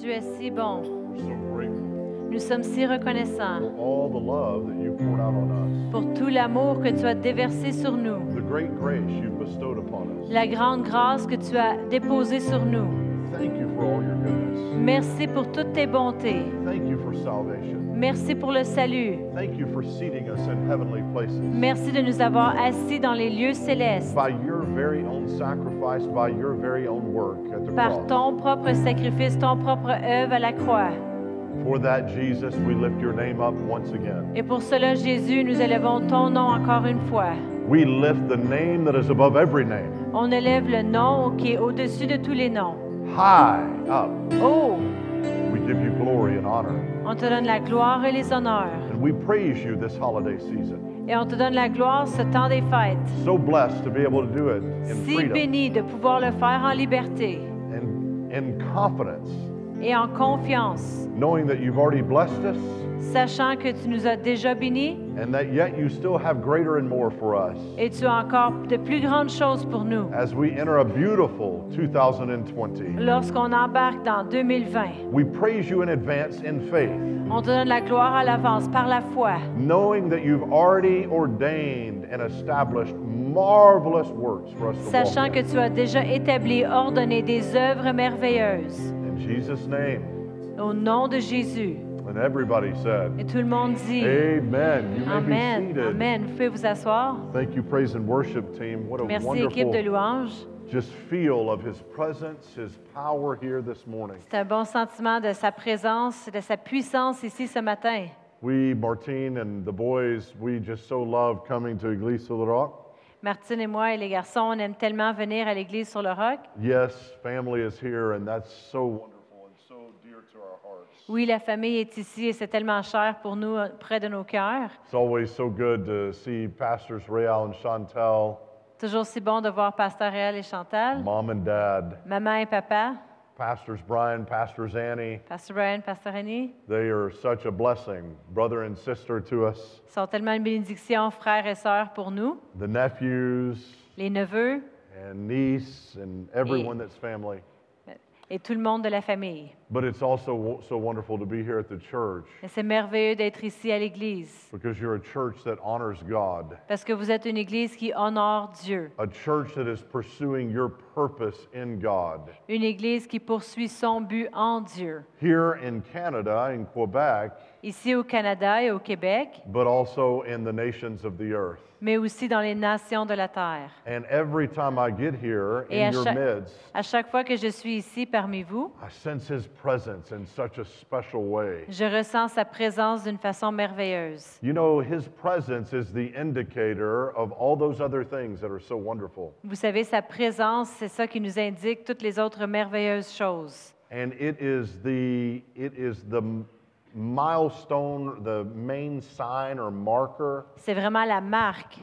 tu es si bon. Nous sommes si reconnaissants pour tout l'amour que tu as déversé sur nous, la grande grâce que tu as déposée sur nous. Thank you for all your goodness. Merci pour toutes tes bontés. Thank you for salvation. Merci pour le salut. Thank you for seating us in heavenly places. Merci de nous avoir assis dans les lieux célestes. By your very own sacrifice, by your very own work at the Par cross. ton propre sacrifice, ton propre œuvre à la croix. For that, Jesus, we lift your name up once again. Et pour cela, Jésus, nous élevons ton nom encore une fois. We lift the name that is above every name, On élève le nom qui est au-dessus de tous les noms. High up. Oh, We give you glory and honor. on te donne la gloire et les honneurs. And we praise you this holiday season. Et on te donne la gloire ce temps des fêtes. So blessed to be able to do it in Si freedom béni de pouvoir le faire en liberté and in confidence, et en confiance, knowing that you've already blessed us sachant que tu nous as déjà bénis and that yet you still have greater and more for us et tu as encore de plus grandes choses pour nous. as we enter a beautiful 2020. Lorsqu'on embarque dans 2020, We praise you in advance in faith, on te donne la gloire à l'avance par la foi, knowing that you've already ordained and established marvelous works for us to sachant walk que in. tu as déjà établi, ordonné des œuvres merveilleuses. In Jesus' name. Au nom de Jésus. And everybody said, Et tout le monde dit Amen. You may be Amen. seated. Amen. Vous pouvez vous asseoir. Thank you, praise and worship team. What a Merci, équipe de wonderful louanges. just feel of his presence, his power here this morning. C'est un bon sentiment de sa présence, de sa puissance ici ce matin. We, Martine and the boys, we just so love coming to Église sur le Roc. Martine et moi et les garçons, on aime tellement venir à l'église sur le roc. Yes, family is here, and that's so wonderful and so dear to our hearts. Oui, la famille est ici et c'est tellement cher pour nous, euh, près de nos cœurs. It's always so good to see Pastors Real and Chantel, Toujours si bon de voir Pasteur Réal et Chantal, mom and dad, maman et papa, Pastors Brian, Pastors Annie. Pasteur Brian, Pasteur Annie. They are such a blessing, brother and sister to us. Ils sont tellement une bénédiction, frères et sœurs pour nous, The nephews les neveux and niece and everyone that's family. Et tout le monde de la famille. But it's also wo- so wonderful to be here at the church Et c'est merveilleux d'être ici à l'église because you're a church that honors God, parce que vous êtes une église qui honore Dieu, a church that is pursuing your purpose in God. une église qui poursuit son but en Dieu. Here in Canada, in Quebec, Ici au Canada et au Québec, but also in the nations of the earth. Mais aussi dans les nations de la terre. And every time I get here Et in à your chaque, midst, à chaque fois que je suis ici parmi vous, I sense His presence in such a special way. je ressens sa présence d'une façon merveilleuse. You know, His presence is the indicator of all those other things that are so wonderful. Vous savez, sa présence, c'est ça qui nous indique toutes les autres merveilleuses choses. And it is the it is the m- milestone, the main sign or marker C'est vraiment la marque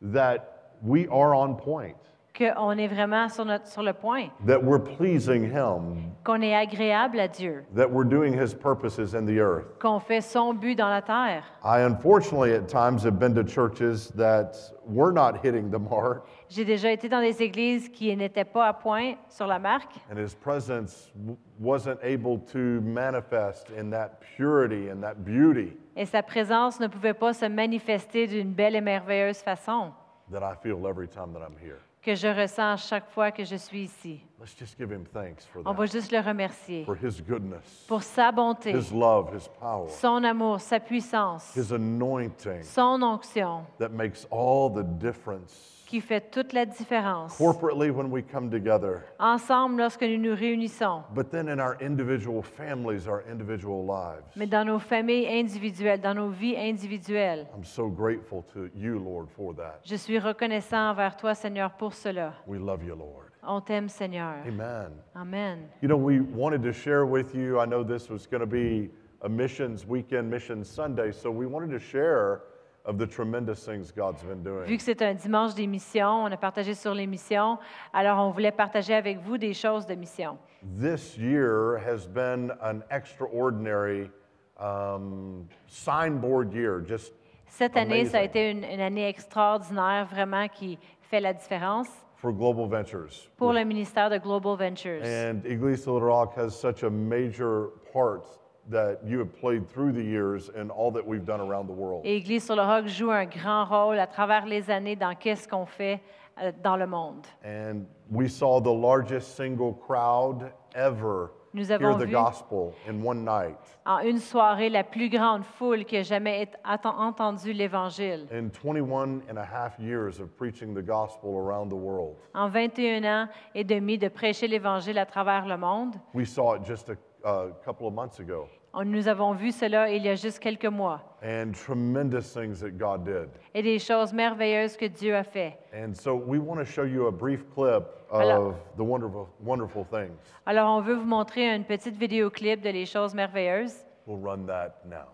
that we are on point, qu'on est vraiment sur, notre, sur le point, that we're pleasing Him, qu'on est agréable à Dieu, that we're doing His purposes in the earth. qu'on fait son but dans la terre. I unfortunately at times have been to churches that were not hitting the mark, J'ai déjà été dans des églises qui n'étaient pas à point sur la marque and His presence wasn't able to manifest in that purity and that beauty et sa présence ne pouvait pas se manifester d'une belle et merveilleuse façon that I feel every time that I'm here. Que je ressens à chaque fois que je suis ici. Let's just give Him thanks for On va that, juste le remercier for His goodness, pour sa bonté, His love, His power, son amour, sa puissance, His anointing son onction that makes all the difference. Qui fait toute la différence. Corporately, when we come together, Ensemble, lorsque nous nous réunissons, but then in our individual families, our individual lives. mais dans nos familles individuelles, dans nos vies individuelles. I'm so grateful to you, Lord, for that. Je suis reconnaissant envers toi, Seigneur, pour cela. We love you, Lord. On t'aime, Seigneur. Amen. Amen. You know, we wanted to share with you, I know this was going to be a missions weekend, missions Sunday, so we wanted to share of the tremendous things God's been Vu doing. que c'est un dimanche des missions, on a partagé sur les missions, alors on voulait partager avec vous des choses de mission. This year has been an extraordinary um, signboard year, just Cette année, ça a été une, une année extraordinaire, vraiment, qui fait la différence. for Global Ventures. pour le ministère de Global Ventures. And Iglesia Little Rock has such a major part that you have played through the years in all that we've done around the world. Et Église sur le Roc joue un grand rôle à travers les années dans qu'est-ce qu'on fait euh, dans le monde. And we saw the largest single crowd ever Nous hear avons the vu- gospel in one night. En une soirée, la plus grande foule qui a jamais atten- entendu l'Évangile. In 21 and a half years of preaching the gospel around the world, En 21 ans et demi de prêcher l'Évangile à travers le monde, we saw it just a, a couple of months ago. Nous avons vu cela il y a juste quelques mois. And tremendous things that God did. Et des choses merveilleuses que Dieu a fait. And so we want to show you a brief clip Alors- of the wonderful, wonderful things. Alors, on veut vous montrer une petite vidéoclip de les choses merveilleuses. We'll run that now.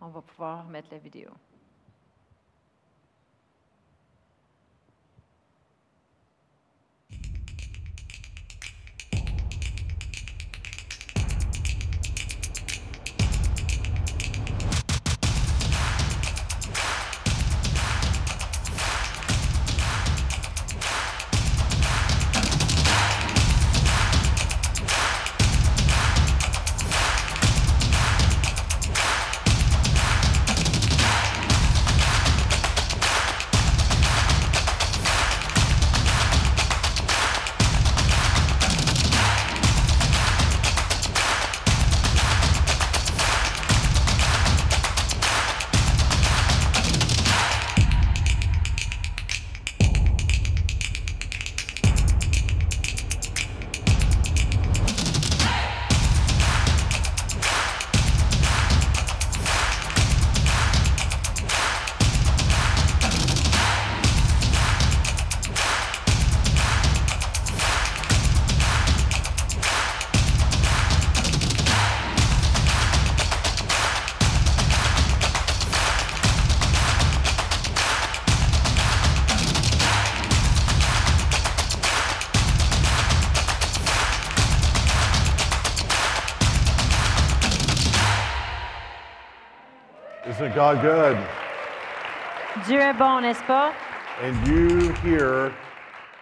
On va pouvoir mettre la vidéo. Isn't God good? Dieu est bon, n'est-ce pas? And you here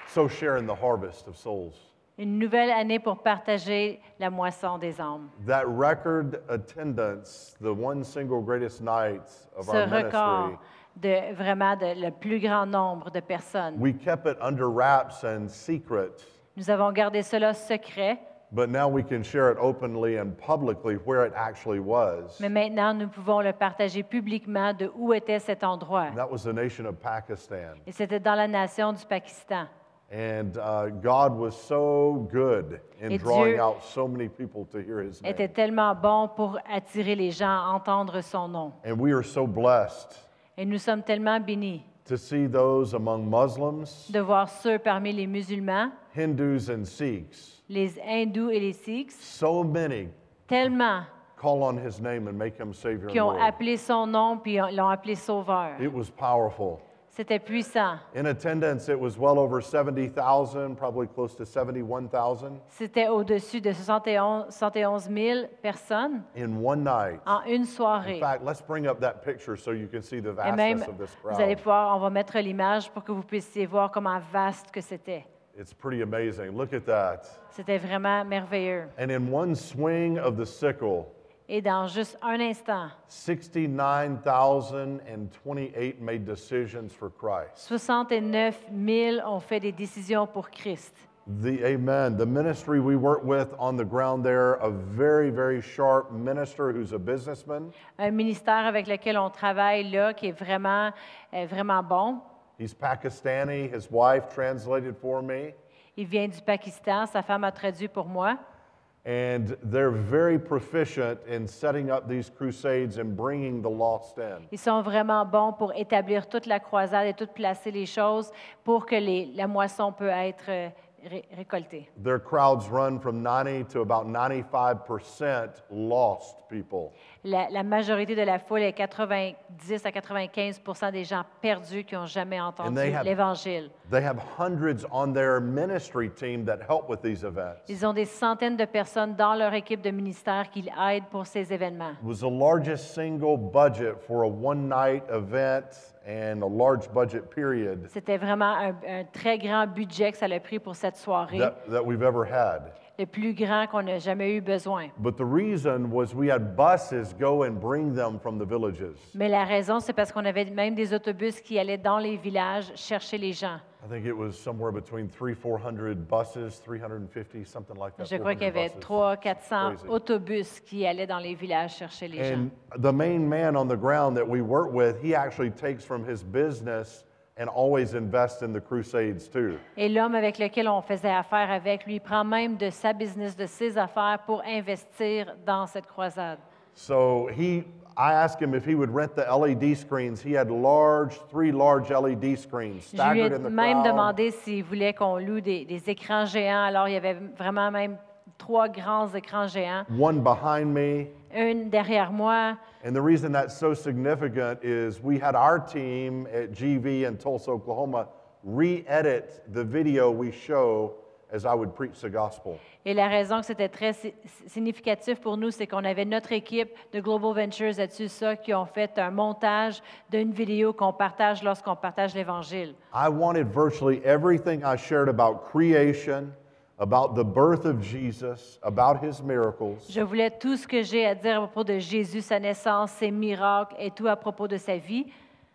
so share in the harvest of souls. Une nouvelle année pour partager la moisson des âmes. That record attendance, the one single greatest night of Ce our record ministry, de vraiment de, le plus grand nombre de personnes. we kept it under wraps and secret, Nous avons gardé cela secret, but now we can share it openly and publicly where it actually was. mais maintenant nous pouvons le partager publiquement de où était cet endroit. And that was the nation of Pakistan. Et c'était dans la nation du Pakistan. And uh, God was so good in Et drawing Dieu out so many people to hear his name. Était tellement bon pour attirer les gens à entendre son nom. And we are so blessed Et nous sommes tellement bénis to see those among Muslims, de voir ceux parmi les musulmans, Hindus, and Sikhs. Les hindous et les sikhs, So many tellement call on his name and make him Savior qui ont appelé son nom puis l'ont appelé sauveur. It was powerful. C'était puissant. In attendance, it was well over 70,000, probably close to 71,000 C'était au-dessus de 71, 71 000 personnes in one night. en une In soirée. fact, let's bring up that picture so you can see the Et même, vastness of this vous allez crowd. pouvoir, on va mettre l'image pour que vous puissiez voir comment vaste que c'était. It's pretty amazing. Look at that. C'était vraiment merveilleux. And in one swing of the sickle, Et dans juste un instant, 69,028 made decisions for Christ. 69 000 ont fait des décisions pour Christ. The Amen. The ministry we work with on the ground there, a very, very sharp minister who's a businessman. Un ministère avec lequel on travaille là, qui est vraiment, euh, vraiment bon. He's Pakistani. His wife translated for me. Il vient du Pakistan, sa femme a traduit pour moi. And they're very proficient in setting up these crusades and bringing the lost in. Ils sont vraiment bons pour établir toute la croisade et tout placer les choses pour que les- la moisson peut être euh, ré- récoltée. Their crowds run from 90 to about 95% lost people. La, la majorité de la foule est 90 à 95 des gens perdus qui n'ont jamais entendu they have- l'Évangile. They have hundreds on their ministry team that help with these events. Ils ont des centaines de personnes dans leur équipe de ministère qui aident pour ces événements. It was the largest single budget for a one night event and a large budget period C'était vraiment un, un très grand budget que ça a pris pour cette soirée, that, that we've ever had. le plus grand qu'on n'a jamais eu besoin. But the reason was we had buses go and bring them from the villages. Mais la raison, c'est parce qu'on avait même des autobus qui allaient dans les villages chercher les gens. I think it was somewhere between three, 400 buses, 350, something like that. Je crois qu'il y avait buses. 300, 400 Crazy. autobus qui allaient dans les villages chercher les gens. And the main man on the ground that we work with, he actually takes from his business and always invests in the crusades too. Et l'homme avec lequel on faisait affaire avec, lui, prend même de sa business, de ses affaires pour investir dans cette croisade. So he, I asked him if he would rent the LED screens. He had large, three large LED screens Je lui ai staggered in the même crowd. demandé s'il voulait qu'on loue des, des écrans géants. Alors, il y avait vraiment même trois grands écrans géants, One behind me. un derrière moi. And the reason that's so significant is we had our team at GV in Tulsa, Oklahoma, re-edit the video we show as I would preach the gospel. Et la raison que c'était très si- significatif pour nous, c'est qu'on avait notre équipe de Global Ventures là-dessus, ça, qui ont fait un montage d'une vidéo qu'on partage lorsqu'on partage l'Évangile. I wanted virtually everything I shared about creation, about the birth of Jesus, about his miracles, Je voulais tout ce que j'ai à dire à propos de Jésus, sa naissance, ses miracles et tout à propos de sa vie,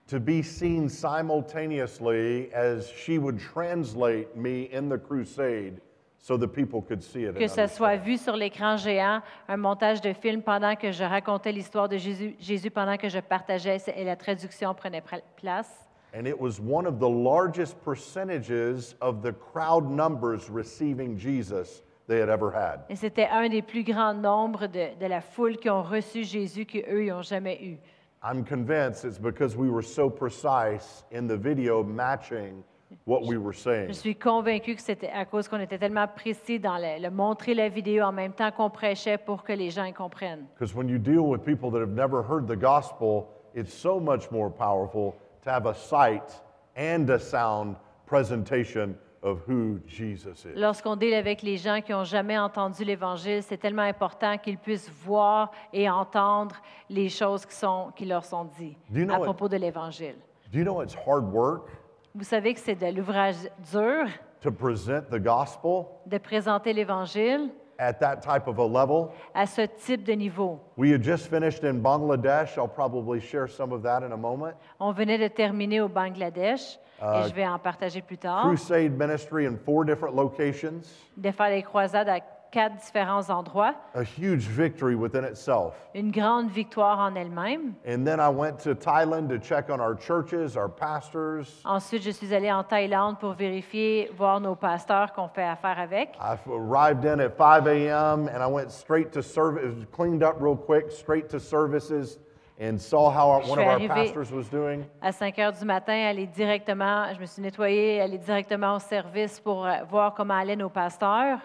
to be seen simultaneously as she would translate me in the crusade so the people could see it. que ce soit vu sur l'écran géant, un montage de film pendant que je racontais l'histoire de Jésus, Jésus pendant que je partageais et la traduction prenait place. And it was one of the largest percentages of the crowd numbers receiving Jesus they had ever had. Et c'était un des plus grands nombres de, de la foule qui ont reçu Jésus qu'eux, ils n'ont jamais eu. I'm convinced it's because we were so precise in the video matching what we were saying. Je suis convaincue que c'était à cause qu'on était tellement précis dans le, le montrer la vidéo en même temps qu'on prêchait pour que les gens y comprennent. Because when you deal with people that have never heard the gospel, it's so much more powerful to have a sight and a sound presentation of who Jesus is. Lorsqu'on deal avec les gens qui n'ont jamais entendu l'Évangile, c'est tellement important qu'ils puissent voir et entendre les choses qui, sont, qui leur sont dites Do you know à propos de l'Évangile. Do you know it's hard work? Vous savez que c'est de l'ouvrage dur to present the gospel de présenter l'Évangile at that type of a level? à ce type de niveau. We had just finished in Bangladesh. I'll probably share some of that in a moment. On venait de terminer au Bangladesh Et uh, je vais en partager plus tard, Crusade ministry in four different locations. de faire des croisades à quatre différents endroits, A huge victory within itself. une grande victoire en elle-même. And then I went to Thailand to check on our churches, our pastors. Ensuite, je suis allée en Thaïlande pour vérifier, voir nos pasteurs qu'on fait affaire avec. I arrived in at 5 a.m. and I went straight to service, it was cleaned up real quick, straight to services, and saw how our, one of our pastors was doing. À 5 heures du matin, aller directement, je me suis nettoyée, aller directement au service pour euh, voir comment allaient nos pasteurs.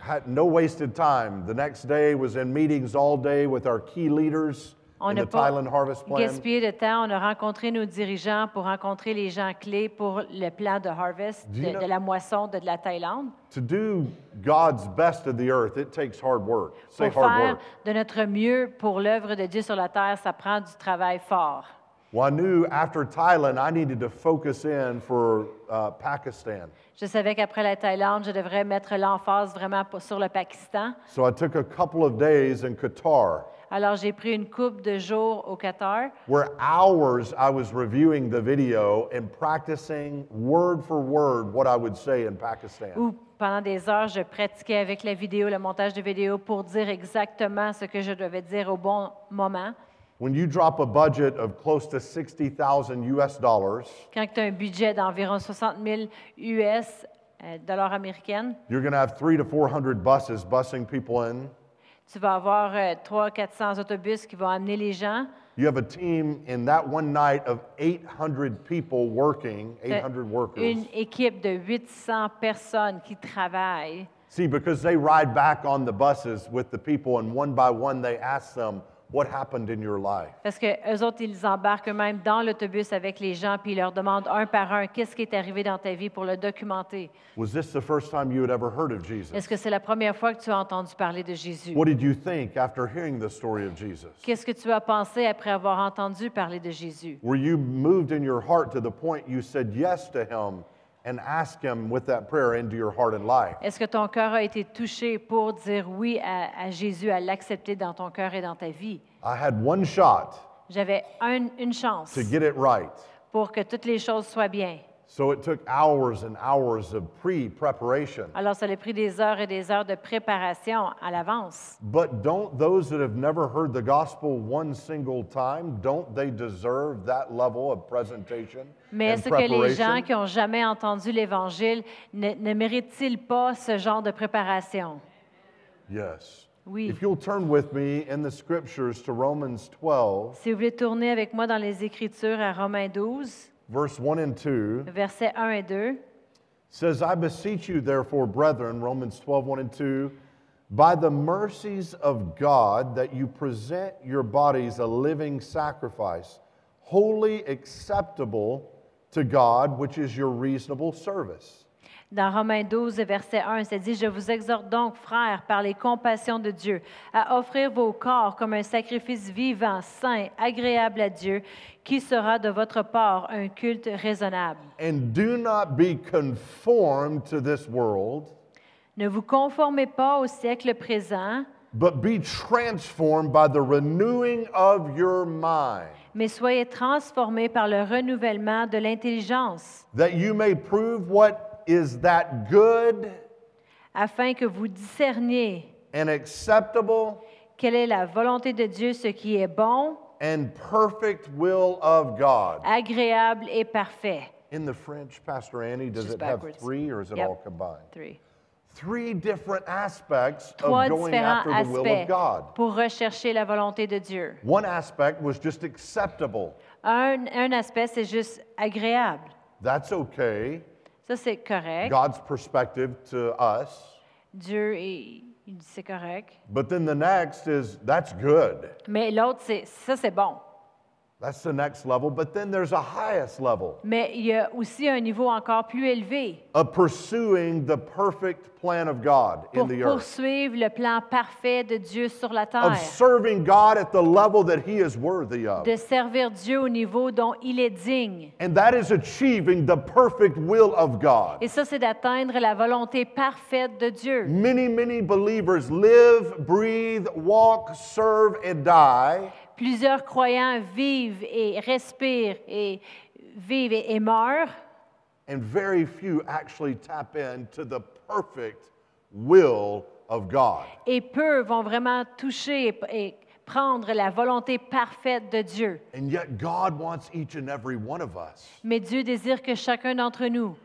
Had no wasted time. The next day was in meetings all day with our key leaders On n'a pas gaspillé de temps. On a rencontré nos dirigeants pour rencontrer les gens clés pour le plan de Harvest, de, la moisson de, de la Thaïlande. To do God's best of the earth, it takes hard work. Say Pour hard faire work. de notre mieux pour l'œuvre de Dieu sur la terre, ça prend du travail fort. Well, I knew after Thailand, I needed to focus in for uh, Pakistan. Je savais qu'après la Thaïlande, je devrais mettre l'emphase vraiment sur le Pakistan. So I took a couple of days in Qatar Alors, j'ai pris une coupe de jours au Qatar where hours I was reviewing the video and practicing word for word what I would say in Pakistan. où pendant des heures, je pratiquais avec la vidéo, le montage de vidéo pour dire exactement ce que je devais dire au bon moment. When you drop a budget of close to 60,000 US dollars, Quand tu as un budget d'environ 60 000 US, dollars américaines, you're going to have three to 400 buses busing people in. Tu vas avoir 300-400 autobus qui vont amener les gens. You have a team in that one night of 800 people working, Tu as 800 workers. Une équipe de 800 personnes qui travaillent. See, because they ride back on the buses with the people, and one by one they ask them, what happened in your life. Parce que eux autres, ils embarquent eux-mêmes dans l'autobus avec les gens, puis ils leur demandent un par un qu'est-ce qui est arrivé dans ta vie pour le documenter. Was this the first time you had ever heard of Jesus? Est-ce que c'est la première fois que tu as entendu parler de Jésus? What did you think after hearing the story of Jesus? Qu'est-ce que tu as pensé après avoir entendu parler de Jésus? Were you moved in your heart to the point you said yes to him and asked him with that prayer into your heart and life? Est-ce que ton cœur a été touché pour dire oui à, à Jésus, à l'accepter dans ton cœur et dans ta vie? I had one shot J'avais un- une chance to get it right. pour que toutes les choses soient bien. So it took hours and hours of pre preparation. Alors, ça a pris des heures et des heures de préparation à l'avance. But don't those that have never heard the gospel one single time, don't they deserve that level of presentation Mais est-ce que les gens qui n'ont jamais entendu l'Évangile ne, ne méritent-ils pas ce genre de préparation? Yes. Oui. If you'll turn with me in the scriptures to Romans 12, Si vous voulez tourner avec moi dans les Écritures à Romains 12, verse 1 and 2, versets 1 et 2. says, I beseech you, therefore, brethren, Romans 12, 1 and 2, by the mercies of God, that you present your bodies a living sacrifice, wholly acceptable to God, which is your reasonable service. Dans Romains 12, verset 1, c'est dit, Je vous exhorte donc, frères, par les compassions de Dieu, à offrir vos corps comme un sacrifice vivant, saint, agréable à Dieu, qui sera de votre part un culte raisonnable. And do not be conformed to this world, Ne vous conformez pas au siècle présent, but be transformed by the renewing of your mind, mais soyez transformés par le renouvellement de l'intelligence, that you may prove what is that good afin que vous discerniez and acceptable quelle est la volonté de Dieu, ce qui est bon, and perfect will of God? agréable et parfait. In the French, Pastor Annie, does Just it have backwards. three or is it Yep. all combined? Three. Three different aspects Trois of going différents after the will of aspects God. pour rechercher la volonté de Dieu. One aspect was just acceptable. Un, un aspect, c'est juste agréable. That's okay. Ça, c'est correct. God's perspective to us. Dieu, il, il dit c'est correct. But then the next is that's good. Mais l'autre, c'est ça, c'est bon. That's the next level. But then there's a highest level Mais il y a aussi un niveau encore plus élevé of pursuing the perfect plan of God in the earth, poursuivre le plan parfait de Dieu sur la of terre, serving God at the level that He is worthy of. de servir Dieu au niveau dont il est digne. And that is achieving the perfect will of God. Et ça, c'est d'atteindre la volonté parfaite de Dieu. Many, many believers live, breathe, walk, serve, and die Plusieurs croyants vivent et respirent et vivent et, et meurent, and very few actually tap into the perfect will of God. et peu vont vraiment toucher et, et prendre la volonté parfaite de Dieu. And yet, God wants each and every one of us Mais Dieu désire que chacun d'entre nous,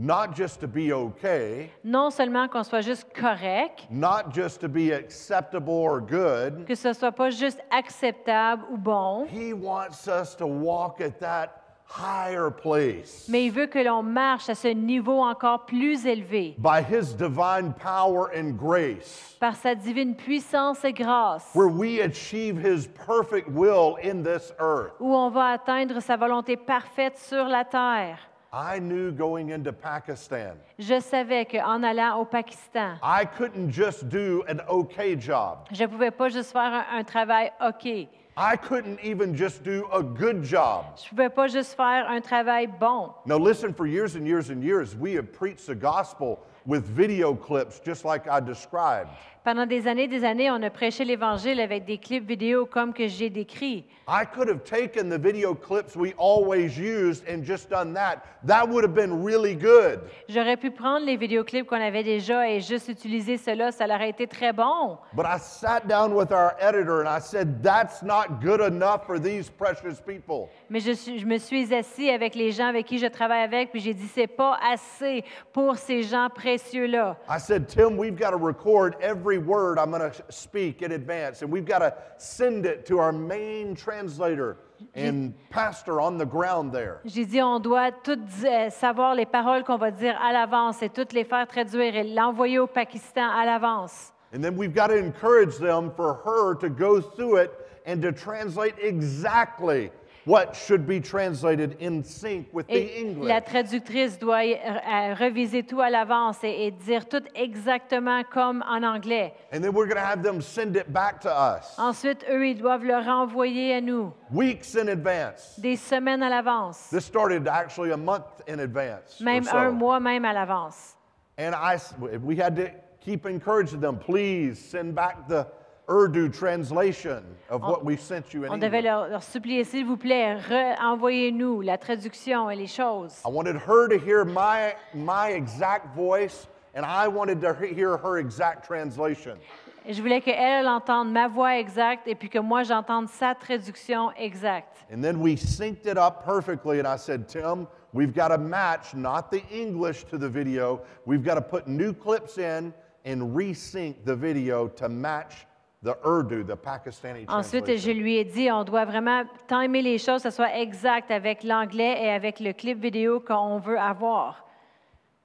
not just to be okay, non seulement qu'on soit juste correct, not just to be acceptable or good, que ce soit pas juste acceptable ou bon, He wants us to walk at that higher place mais il veut que l'on marche à ce niveau encore plus élevé by His divine power and grace. par sa divine puissance et grâce, where we achieve his perfect will in this earth. où on va atteindre sa volonté parfaite sur la terre. I knew going into Pakistan, Je savais qu'en allant au Pakistan, I couldn't just do an okay job. je ne pouvais pas juste faire un, un travail OK. I couldn't even just do a good job. Je ne pouvais pas juste faire un travail bon. Now, listen, for years and years and years, we have preached the gospel with video clips just like I described. Pendant des années, des années, on a prêché l'Évangile avec des clips vidéo comme que j'ai décrit. I could have taken the video clips we always used and just done that. That would have been really good. J'aurais pu prendre les vidéoclips qu'on avait déjà et juste utiliser cela, ça aurait été très bon. But I sat down with our editor and I said, that's not good enough for these precious people. Mais je, me suis assis avec les gens avec qui je travaille avec, puis j'ai dit, c'est pas assez pour ces gens précieux-là. I said, Tim, we've got to record every word I'm going to speak in advance, and we've got to send it to our main translator and pastor on the ground there. J'ai dit, on doit tout euh, savoir les paroles qu'on va dire à l'avance et toutes les faire traduire et l'envoyer au Pakistan à l'avance. And then we've got to encourage them for her to go through it and to translate exactly what should be translated in sync with the English. la traductrice doit euh, reviser tout à l'avance et, et dire tout exactement comme en anglais. And then we're going to have them send it back to us Ensuite, eux, ils doivent le renvoyer à nous weeks in advance. des semaines à l'avance, This started actually a month in advance. même so. un mois même à l'avance. And I, we had to keep encouraging them, please send back the Urdu translation of what we sent you in On devait English. leur, leur supplier, s'il vous plaît, re- envoyez-nous la traduction et les choses. I wanted her to hear my, my exact voice, and I wanted to he- hear her exact translation. Et Je voulais qu'elle entende ma voix exacte et puis que moi j'entende sa traduction exacte. And then we synced it up perfectly, and I said, Tim, we've got to match not the English to the video, we've got to put new clips in and resync the video to match the Urdu, the Pakistani Ensuite, je lui ai dit, on doit vraiment timer les choses, que ce soit exact avec l'anglais et avec le clip vidéo qu'on veut avoir.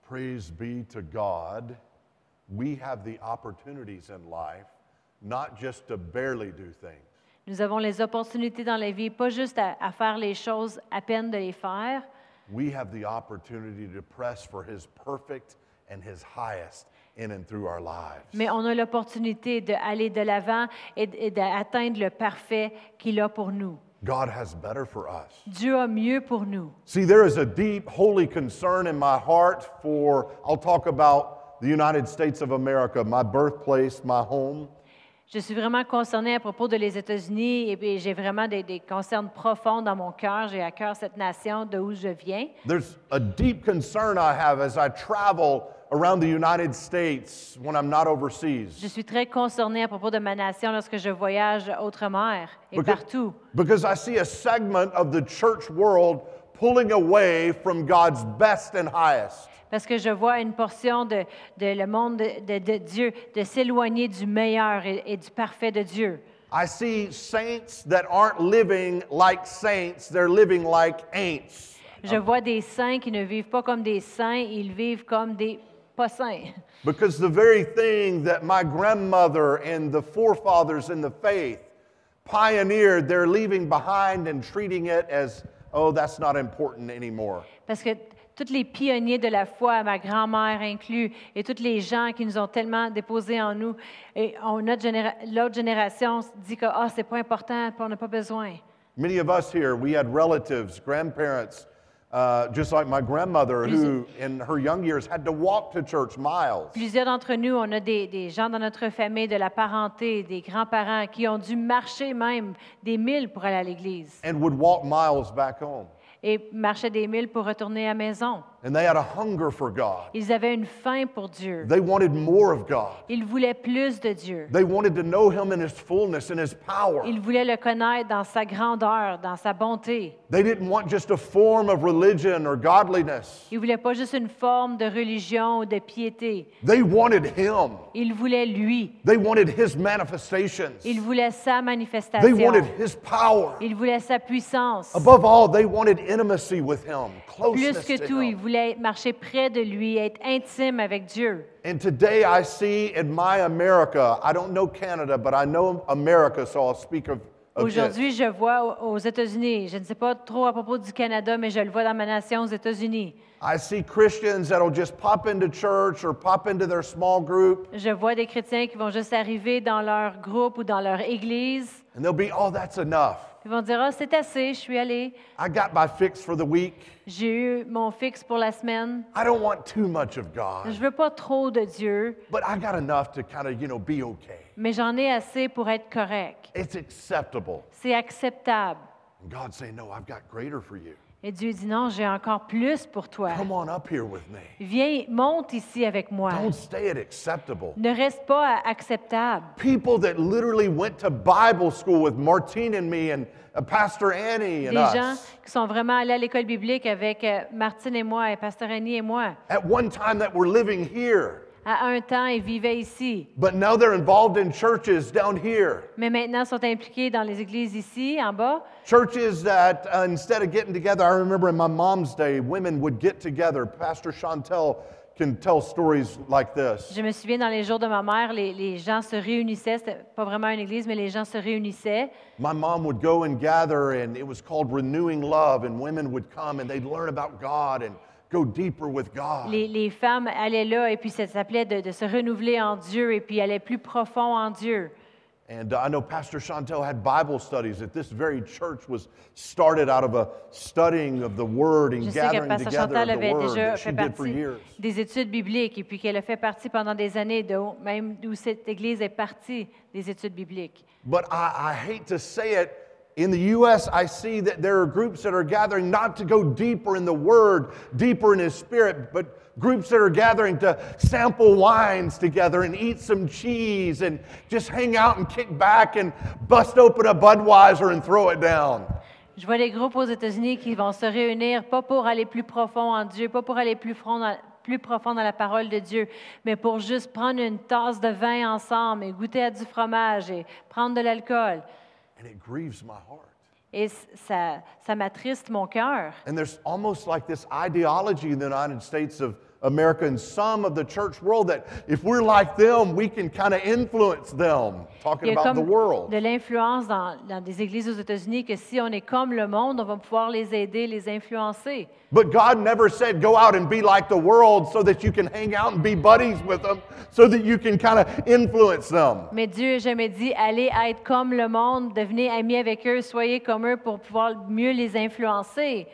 Praise be to God. We have the opportunities in life, not just to barely do things, Nous avons les opportunités dans la vie, pas juste à, à faire les choses à peine de les faire, we have the opportunity to press for His perfect and His highest in and through our lives. mais on a l'opportunité d'aller de l'avant et, et d'atteindre le parfait qu'il a pour nous. God has better for us. Dieu a mieux pour nous. See, there is a deep, holy concern in my heart for, I'll talk about the United States of America, my birthplace, my home. Je suis vraiment concernée à propos de les États-Unis et j'ai vraiment des, des concerns profonds dans mon cœur. J'ai à cœur cette nation d'où je viens. There's a deep concern I have as I travel around the United States when I'm not Je overseas. suis très concernée à propos de ma nation lorsque je voyage outre-mer et Because- partout. Because I see a segment of the church world pulling away from God's best and highest. Parce que je vois une portion de, de le monde de, de- de Dieu de s'éloigner du meilleur et, et du parfait de Dieu. I see saints that aren't living like saints, they're living like ain'ts. Je vois des saints qui ne vivent pas comme des saints, ils vivent comme des pas. Because the very thing that my grandmother and the forefathers in the faith pioneered, they're leaving behind and treating it as, oh, that's not important anymore. Parce que tous les pionniers de la foi, ma grand-mère inclus, et tous les gens qui nous ont tellement déposés en nous, et on- notre généra- l'autre génération dit que ah, c'est pas important, on n'a pas besoin. Many of us here, we had relatives, grandparents, uh, just like my grandmother, who in her young years had to walk to church miles. Plusieurs d'entre nous, on a des, des gens dans notre famille, de la parenté, des grands-parents qui ont dû marcher même des milles pour aller à l'église and would walk miles back home. et marchaient des milles pour retourner à la maison. And they had a hunger for God. Ils avaient une faim pour Dieu. They wanted more of God. Ils voulaient plus de Dieu. They wanted to know Him in His fullness and His power. Ils voulaient le connaître dans sa grandeur, dans sa bonté. They didn't want just a form of religion or godliness. Ils voulaient pas juste une forme de religion ou de piété. They wanted Him. Ils voulaient lui. They wanted His manifestations. Ils voulaient sa manifestation. They wanted His power. Ils voulaient sa puissance. Above all, they wanted intimacy with Him, closeness Plus que tout, ils Him. Voulaient marcher près de lui, être intime avec Dieu. And today I see in my America, I don't know Canada, but I know America, so I'll speak of. Aujourd'hui, je vois aux aux États-Unis, je ne sais pas trop à propos du Canada, mais je le vois dans ma nation aux États-Unis. I see Christians that'll just pop into church or pop into their small group, Je vois des chrétiens qui vont juste arriver dans leur groupe ou dans leur église. and they'll be, oh, that's enough. Ils vont dire, ah, c'est assez, je suis allé. I got my fix for the week. J'ai eu mon fixe pour la semaine. I don't want too much of God, Je veux pas trop de Dieu, but I got enough to kind of, you know, be okay. mais j'en ai assez pour être correct. It's acceptable. C'est acceptable. And God's saying, no, I've got greater for you. Et Dieu dit, non, j'ai encore plus pour toi. Come on up here with me. Viens, monte ici avec moi. Don't stay at acceptable. Ne reste pas à acceptable. People that literally went to Bible school with Martine and me and Pastor Annie and Des gens us. qui sont vraiment allés à l'école biblique avec euh, Martine et moi, et Pasteur Annie et moi. At one time that were living here, À un temps, ils vivaient ici. but now they're involved in churches down here. Mais maintenant, sont impliqués dans les églises ici, en bas. Churches that uh, instead of getting together, I remember in my mom's day, women would get together. Pastor Chantel can tell stories like this. Je me souviens dans les jours de ma mère, les, les gens se réunissaient. C'était pas vraiment une église, mais les gens se réunissaient. My mom would go and gather, and it was called Renewing Love, and women would come and they'd learn about God and go deeper with God. Les, les femmes allaient là et puis ça s'appelait de, de se renouveler en Dieu et puis allaient plus profond en Dieu. And uh, I know Pastor Chantel had Bible studies that this very church was started out of a studying of the Word and Je sais que gathering Pasteur together Chantal of the avait Word déjà that she fait did for years. des études bibliques et puis qu'elle a fait partie pendant des années, de, même d'où cette église est partie des études bibliques. But I, I hate to say it. In the U.S., I see that there are groups that are gathering not to go deeper in the Word, deeper in His Spirit, but groups that are gathering to sample wines together and eat some cheese and just hang out and kick back and bust open a Budweiser and throw it down. Je vois des groupes aux États-Unis qui vont se réunir, pas pour aller plus profond en Dieu, pas pour aller plus profond, dans, plus profond dans la parole de Dieu, mais pour juste prendre une tasse de vin ensemble et goûter à du fromage et prendre de l'alcool. And it grieves my heart. Et ça, ça m'attriste mon cœur. And there's almost like this ideology in the United States of America and some of the church world that if we're like them, we can kind of influence them, Il talking y a about the world. de l'influence dans, dans des églises aux États-Unis que si on est comme le monde, on va pouvoir les aider, les influencer. But God never said, go out and be like the world so that you can hang out and be buddies with them, so that you can kind of influence them. Mais Dieu n'a jamais dit allez être comme le monde, devenez amis avec eux, soyez comme eux pour pouvoir mieux les influencer.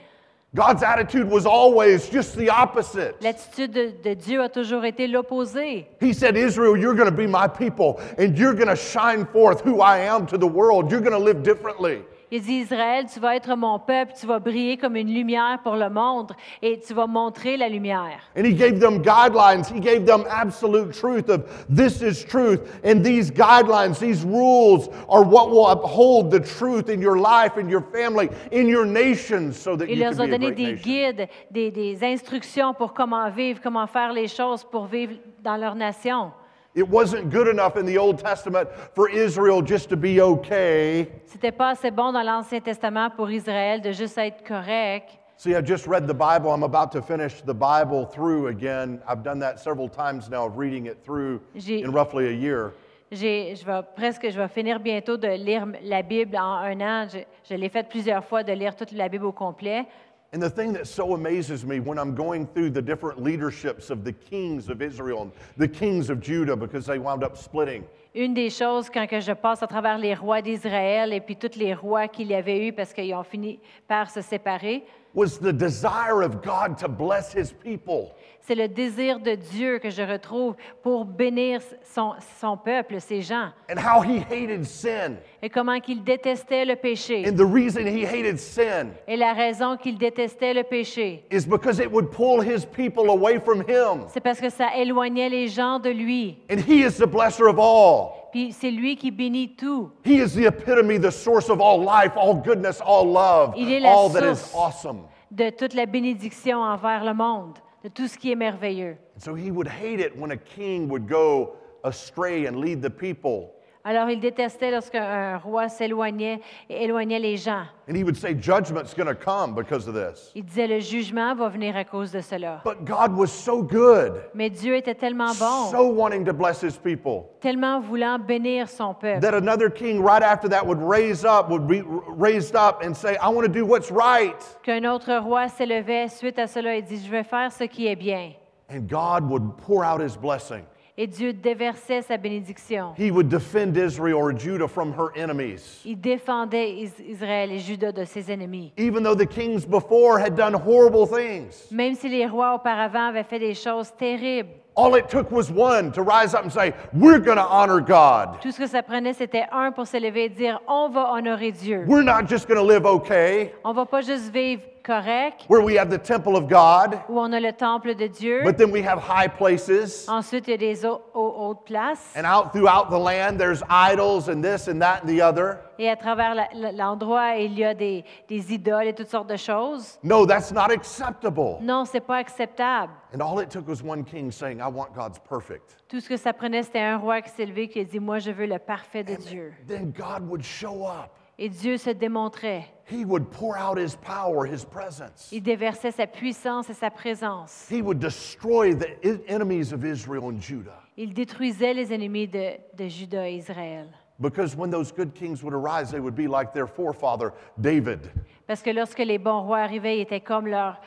God's attitude was always just the opposite. L'attitude de, de Dieu a toujours été l'opposé. He said, Israel, you're going to be my people, and you're going to shine forth who I am to the world. You're going to live differently. Il dit Israël, tu vas être mon peuple, tu vas briller comme une lumière pour le monde et tu vas montrer la lumière. And he gave them guidelines. He gave them absolute truth of this is truth. And these guidelines, these rules are what will uphold the truth in your life, in your family, in your nation so that Il you leur a donné des nation. guides, des, des instructions pour comment vivre, comment faire les choses pour vivre dans leur nation. It wasn't good enough in the Old Testament for Israel just to be okay. C'était pas assez bon dans l'Ancien Testament pour Israël de juste être correct. See, I just read the Bible. I'm about to finish the Bible through again. I've done that several times now of reading it through J'ai- in roughly a year. J'ai- je vais presque, je vais finir bientôt de lire la Bible en un an. Je, je l'ai fait plusieurs fois de lire toute la Bible au complet. And the thing that so amazes me when I'm going through the different leaderships of the kings of Israel and the kings of Judah because they wound up splitting. Une des choses, quand que je passe à travers les rois d'Israël et puis tous les rois qu'il y avait eu parce qu'ils ont fini par se séparer, was the desire of God to bless his people. c'est le désir de Dieu que je retrouve pour bénir son, son peuple, ses gens, and how he hated sin. et comment qu'il détestait le péché. And the reason he hated sin Et la raison qu'il détestait le péché, is because it would pull his people away from him. c'est parce que ça éloignait les gens de lui. And he is the blesser of all. Puis c'est lui qui bénit tout. He is the epitome, the source of all life, all goodness, all love, Il est la all that is source. awesome. de toute la bénédiction envers le monde, de tout ce qui est merveilleux. And so he would hate it when a king would go astray and lead the people. Alors il détestait lorsqu'un roi s'éloignait et éloignait les gens. And he would say, Judgment's going to come because of this. Il disait le jugement va venir à cause de cela. But God was so good, Mais Dieu était tellement bon, so wanting to bless his people. tellement voulant bénir son peuple, that another king right after that would raise up, would be raised up and say, I want to do what's right. qu'un autre roi s'élevait suite à cela et dit je vais faire ce qui est bien. And God would pour out his blessing. Et Dieu déversait sa bénédiction. He would defend Israel or Judah from her enemies. Il défendait Is- Israël et Juda de ses ennemis. Even though the kings before had done horrible things, Même si les rois auparavant avaient fait des choses terribles, all it took was one to rise up and say, We're going to honor God. tout ce que ça prenait, c'était un pour s'élever et dire on va honorer Dieu. We're not just going to live okay, On va pas juste vivre correct, where we have the temple of God, où on a le temple de Dieu. but then we have high places. Ensuite, il y a des au- au- hautes places. And out throughout the land, there's idols and this and that and the other. Et à travers l'endroit, il y a des, des idoles et toutes sortes de choses. No, that's not acceptable. Non, c'est pas acceptable. And all it took was one king saying, I want God's perfect. Tout ce que ça prenait, c'était un roi qui s'est levé qui a dit Moi, je veux le parfait de Dieu. Then God would show up. Et Dieu se démontrait. He would pour out his power, his presence. Il déversait sa puissance et sa présence. He would destroy the enemies of Israel and Judah. Il détruisait les ennemis de, de Juda et Israël. Because when those good kings would arise, they would be like their forefather, David, Parce que lorsque les bons rois arrivaient, ils étaient comme leur,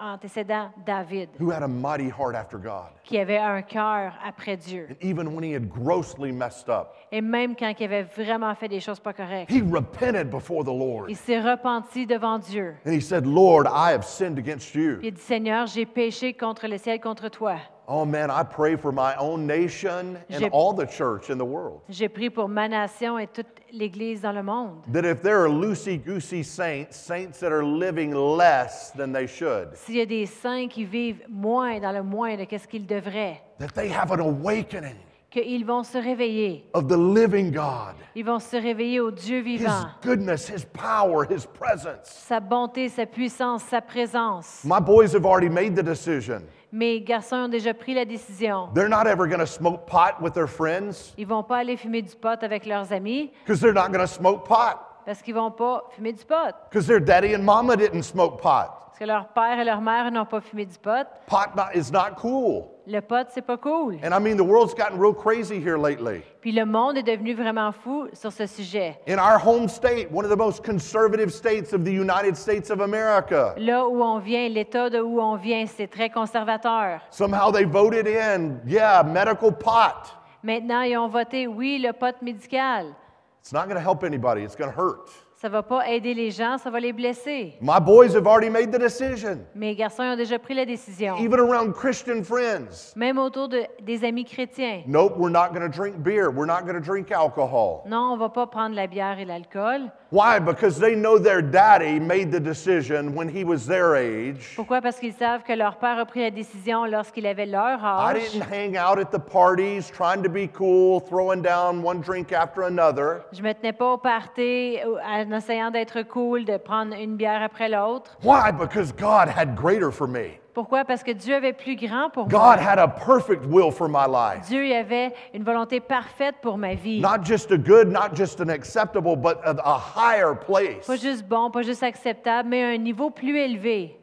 antécédent David, who had a mighty heart after God. qui avait un cœur après Dieu. And even when he had grossly messed up, Et même quand il avait vraiment fait des choses pas correctes, he repented before the Lord. il s'est repenti devant Dieu. And he said, Lord, I have sinned against Puis you. il dit, Seigneur, j'ai péché contre le ciel, contre toi. Oh man, I pray for my own nation and all the church in the world. J'ai pris pour ma nation et toute l'Église dans le monde. That if there are loosey goosey saints, saints that are living less than they should, S'il y a des saints qui vivent moins dans le moins de qu'est-ce qu'ils devraient, that they have an awakening qu'ils vont se réveiller. of the living God, Ils vont se réveiller au Dieu His vivant. goodness, His power, His presence. Sa bonté, sa puissance, sa présence. My boys have already made the decision. Mes garçons ont déjà pris la décision. They're not ever going to smoke pot with their friends Ils vont pas aller fumer du pot avec leurs amis because they're not going to smoke pot parce qu'ils vont pas fumer du pot. because their daddy and mama didn't smoke pot. Parce que leur père et leur mère n'ont pas fumé du pot. Pot not, is not cool. Le pot, c'est pas cool. And I mean, the world's gotten real crazy here lately. Puis le monde est devenu vraiment fou sur ce sujet. In our home state, one of the most conservative states of the United States of America, Là où on vient, l'État de où on vient, c'est très conservateur. somehow they voted in, yeah, medical pot. Maintenant, ils ont voté oui, le pot médical. It's not going to help anybody, it's going to hurt. Ça va pas aider les gens, ça va les blesser. My boys have already made the decision, Mes garçons ont déjà pris la décision. even around Christian friends. Même autour de, des amis chrétiens. Nope, we're not going to drink beer. We're not going to drink alcohol. Non, on va pas prendre la bière et l'alcool. Why? Because they know their daddy made the decision when he was their age. Pourquoi? Parce qu'ils savent que leur père a pris la décision lorsqu'il avait leur I âge. didn't hang out at the parties trying to be cool, throwing down one drink after another. Je me tenais pas au party euh, essayant d'être cool, de prendre une bière après l'autre. Why? Because God had greater for me. Pourquoi? Parce que Dieu avait plus grand pour moi. God had a perfect will for my life. Dieu avait une volonté parfaite pour ma vie. Not just a good, not just an acceptable, but a, a higher place. Pas juste bon, pas juste acceptable, mais un niveau plus élevé.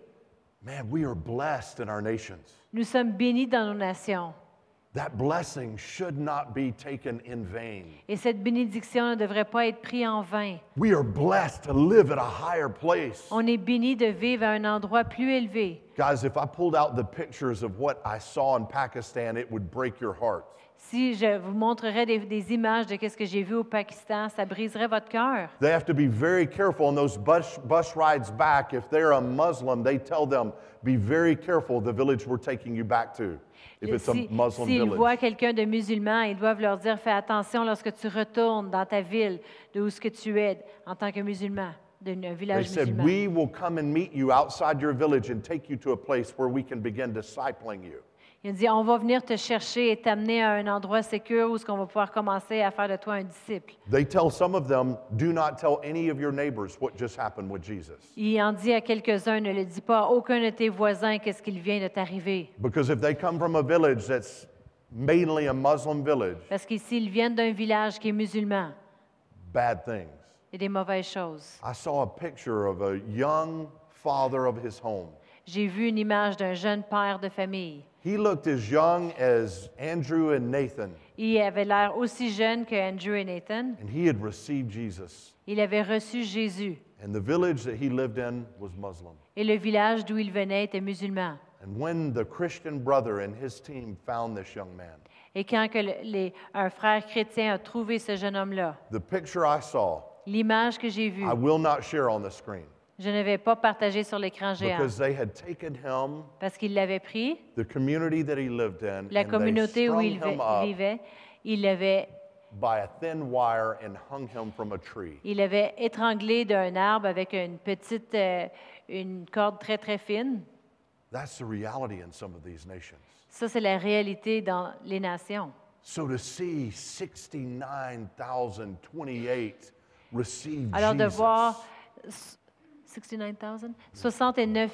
Man, we are blessed in our nations. Nous sommes bénis dans nos nations. That blessing should not be taken in vain. Et cette bénédiction ne devrait pas être prise en vain. We are blessed to live at a higher place. On est bénis de vivre à un endroit plus élevé. Guys, if I pulled out the pictures of what I saw in Pakistan, it would break your heart. Si je vous montrerais des, des images de ce que j'ai vu au Pakistan, ça briserait votre cœur. They have to be very careful on those bus, bus rides back. If they're a Muslim, they tell them, be very careful the village we're taking you back to, S'ils voient quelqu'un de musulman, ils doivent leur dire fais attention lorsque tu retournes dans ta ville, de où ce que tu es en tant que musulman, d'un They village said, musulman. we will come and meet you outside your village and take you to a place where we can begin discipling you. Il a dit on va venir te chercher et t'amener à un endroit sécur où ce qu'on va pouvoir commencer à faire de toi un disciple. They tell some of them, do not tell any of your neighbors what just happened with Jesus. Il en dit à quelques-uns ne le dis pas à aucun de tes voisins qu'est-ce qu'il vient de t'arriver. Because if they come from a village that's mainly a Muslim village, Parce qu'ici, ils viennent d'un village qui est musulman. bad things. Il y a des mauvaises choses. I saw a picture of a young father of his home. J'ai vu une image d'un jeune père de famille. He looked as young as Andrew and Nathan, Il avait l'air aussi jeune que Andrew et Nathan. and he had received Jesus. Il avait reçu Jésus. And the village that he lived in was Muslim. Et le village d'où il venait était musulman. And when the Christian brother and his team found this young man, Et quand que le- les- un frère chrétien a trouvé ce jeune homme-là, the picture I saw, l'image que j'ai vue, I will not share on the screen je ne vais pas partager sur l'écran géant. because they had taken him, Parce qu'il l'avait pris, the community that he lived in, la and they communauté où strung il vi- him up vivait, il l'avait by a thin wire and hung him from a tree. Il étranglé d'un arbre avec une petite, euh, une corde très très fine. That's the reality in some of these nations. Ça, c'est la réalité dans les nations. So to see 69,028 receive Alors de Jesus, voir s- 69 000, 69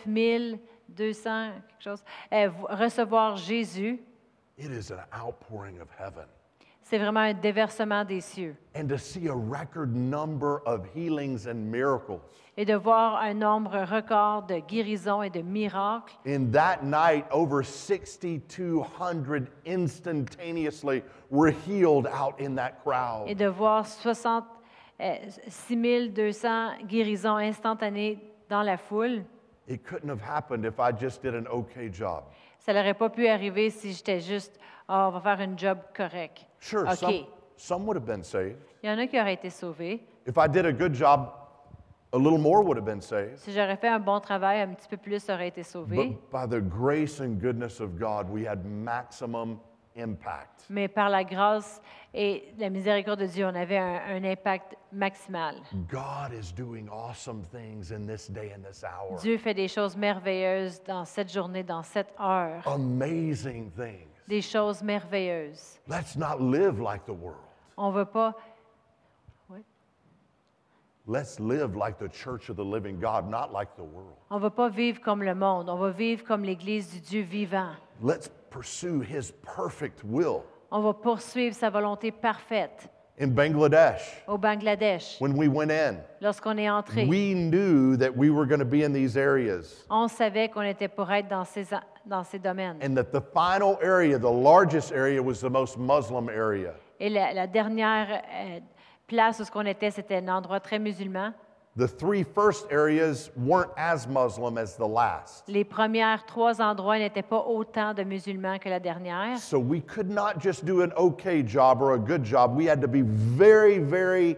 200, quelque chose, euh, vo- recevoir Jésus, it is an outpouring of heaven. C'est vraiment un déversement des cieux. and to see a record number of healings and miracles. Et de voir un nombre record de guérisons et de miracles. In that night, over 6,200 instantaneously were healed out in that et crowd. de voir 60, euh, 6200 guérisons instantanées dans la foule. It couldn't have happened if I just did an okay job. Ça n'aurait pas pu arriver si j'étais juste, Ah, on va faire un job correct. Sure, OK. some, some would have been saved. Il y en a qui auraient été sauvés. If I did a good job, a little more would have been saved. Si j'aurais fait un bon travail, un petit peu plus auraient été sauvés. But by the grace and goodness of God, we had maximum impact. Mais par la grâce et la miséricorde de Dieu, on avait un, un impact maximal. God is doing awesome things in this day and this hour. Dieu fait des choses merveilleuses dans cette journée, dans cette heure. Amazing things. Des choses merveilleuses. Let's not live like the world. On ne veut pas. Let's live like the church of the living God, not like the world. On va pas vivre comme le monde, on va vivre comme l'Église du Dieu vivant. Let's pursue His perfect will. On va poursuivre sa volonté parfaite. In Bangladesh, Au Bangladesh, when we went in, lorsqu'on est entré, we knew that we were going to be in these areas on savait qu'on était pour être dans ces, dans ces domaines. and that the final area, the largest area, was the most Muslim area. Et la, la dernière euh, place où ce qu'on était, c'était un endroit très musulman. The three first areas weren't as Muslim as the last. Les premières trois endroits n'étaient pas autant de musulmans que la dernière. So we could not just do an okay job or a good job. We had to be very, very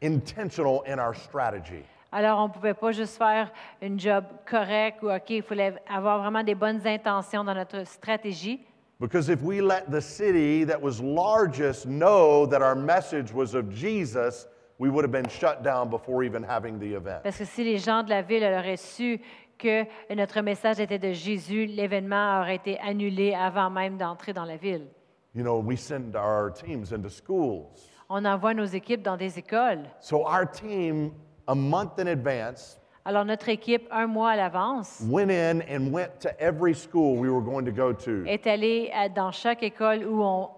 intentional in our strategy. Alors, on ne pouvait pas juste faire une job correct ou OK, il fallait avoir vraiment des bonnes intentions dans notre stratégie. Because if we let the city that was largest know that our message was of Jesus, we would have been shut down before even having the event. Parce que si les gens de la ville auraient su que notre message était de Jésus, l'événement aurait été annulé avant même d'entrer dans la ville. You know, we send our teams into schools. On envoie nos équipes dans des écoles. So our team, a month in advance, Alors, notre équipe, un mois à l'avance, went in and went to every school we were going to go to. est allée à- dans chaque école où on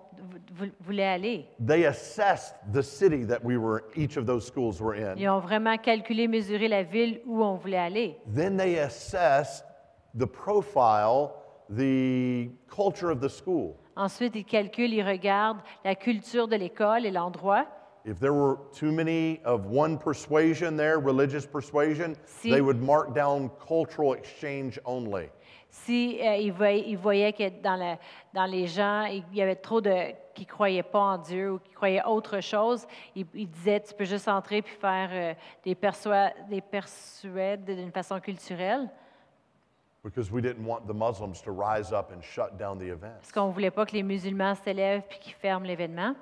vou- voulait aller. They assessed the city that we were, each of those schools were in. Ils ont vraiment calculé, mesuré la ville où on voulait aller. Then they assessed the profile, the culture of the school. Ensuite, ils calculent, ils regardent la culture de l'école et l'endroit. If there were too many of one persuasion there, religious persuasion, Si- they would mark down cultural exchange only. Si euh, ils, voyaient, ils voyaient que dans, la- dans les gens, il y avait trop de qui ne croyaient pas en Dieu ou qui croyaient autre chose, ils, ils disaient tu peux juste entrer puis faire euh, des, persuades d'une façon culturelle, Because we didn't want the Muslims to rise up and shut down the event. parce qu'on ne voulait pas que les musulmans s'élèvent puis qu'ils ferment l'événement.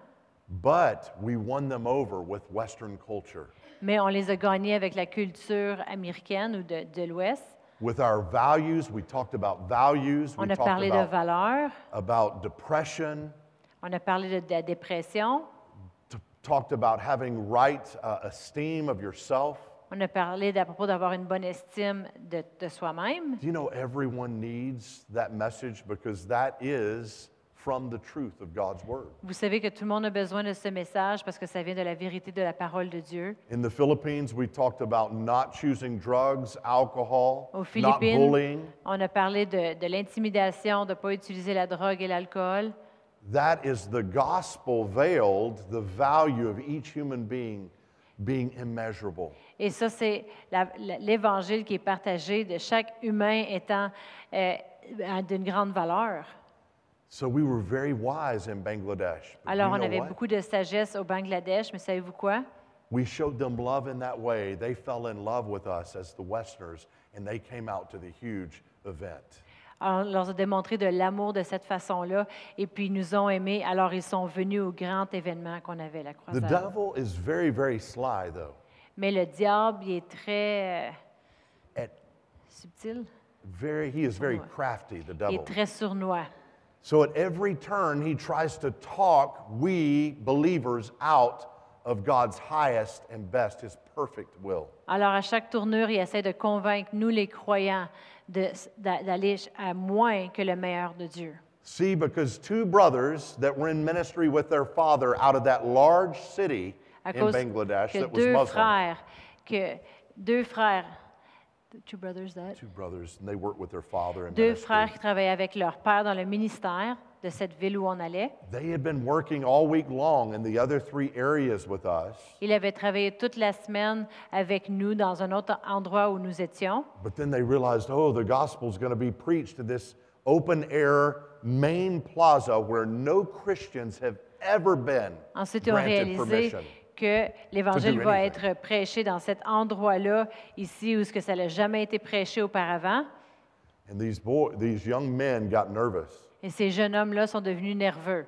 But we won them over with Western culture, Mais on les a gagnés avec la culture américaine ou de, de l'Ouest. With our values. We talked about values. We a talked parlé de about, valeurs, about depression. on a parlé de, de la dépression, t- talked about having right uh, esteem of yourself. on a parlé d'à propos d'avoir une bonne estime de, de soi-même. Do you know everyone needs that message because that is from the truth of God's word? Vous savez que tout le monde a besoin de ce message parce que ça vient de la vérité de la parole de Dieu. In the Philippines, we talked about not choosing drugs, alcohol, Aux not Philippines, bullying. on a parlé de, de l'intimidation, de ne pas utiliser la drogue et l'alcool. That is the gospel veiled, the value of each human being being immeasurable. Et ça, c'est la- la- l'évangile qui est partagé de chaque humain étant euh, d'une grande valeur. So we were very wise in Bangladesh. But Alors, you on know avait what? beaucoup de sagesse au Bangladesh, mais savez-vous quoi? We showed them love in that way. They fell in love with us as the Westerners, and they came out to the huge event. Alors, on leur a démontré de l'amour de cette façon-là, et puis ils nous ont aimés. Alors, ils sont venus au grand événement qu'on avait, la The croisade. devil is very, very sly, though. Mais le diable, il est très euh, subtil, very, he is very crafty, the il devil. est très sournois. So at every turn, he tries to talk we believers out of God's highest and best, his perfect will. Alors, à chaque tournure, il essaie de convaincre nous, les croyants, de- d'a- d'aller à moins que le meilleur de Dieu. See, because two brothers that were in ministry with their father out of that large city À in cause Bangladesh que that was deux Muslim. frères, que deux frères, two brothers that, Two brothers, and they worked with their father in deux ministry. frères qui travaillaient avec leur père dans le ministère de cette ville où on allait. They had been working all week long in the other three areas with us, Il avait travaillé toute la semaine avec nous dans un autre endroit où nous étions. but then they realized, oh, the gospel's going to be preached in this open air main plaza where no Christians have ever been Ensuite, ils ont granted réalisé permission. Que l'Évangile va être prêché dans cet endroit-là, ici, où ce que ça n'a jamais été prêché auparavant. And these boy, these young men got nervous. Et ces jeunes hommes-là sont devenus nerveux.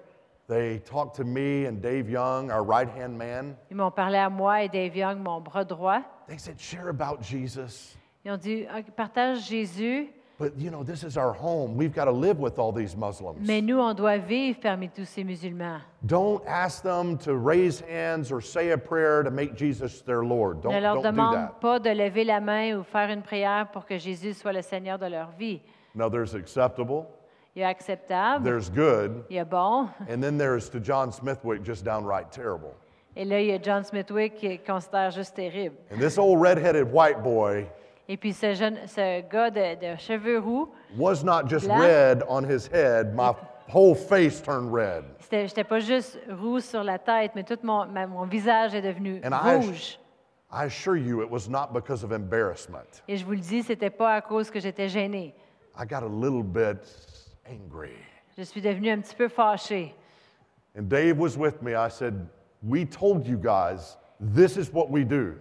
They talked to me and Dave Young, our right hand man. Ils m'ont parlé à moi et Dave Young, mon bras droit. They said, share about Jesus. Ils ont dit, Ah, partage Jésus, But you know, this is our home. We've got to live with all these Muslims. mais nous, on doit vivre parmi tous ces musulmans. Don't ask them to raise hands or say a prayer to make Jesus their Lord. Don't, ne leur don't do demande that. pas de lever la main ou faire une prière pour que Jésus soit le Seigneur de leur vie. No, there's acceptable, Il y a acceptable, there's good, il y a bon, and then there's to John Smithwick just downright terrible. et là, il y a John Smithwick qui considère juste terrible. And this old red-headed white boy Et puis ce, jeune, ce gars de, de cheveux roux, was not just Blanc. red on his head, my whole face turned red. c'était- j'étais pas juste roux sur la tête, mais tout mon, ma- mon visage est devenu And rouge. I assure you it was not because of embarrassment. Et je vous le dis, c'était pas à cause que j'étais gênée. I got a little bit angry. Je suis devenue un petit peu fâchée. And Dave was with me. I said, We told you guys this is what we do.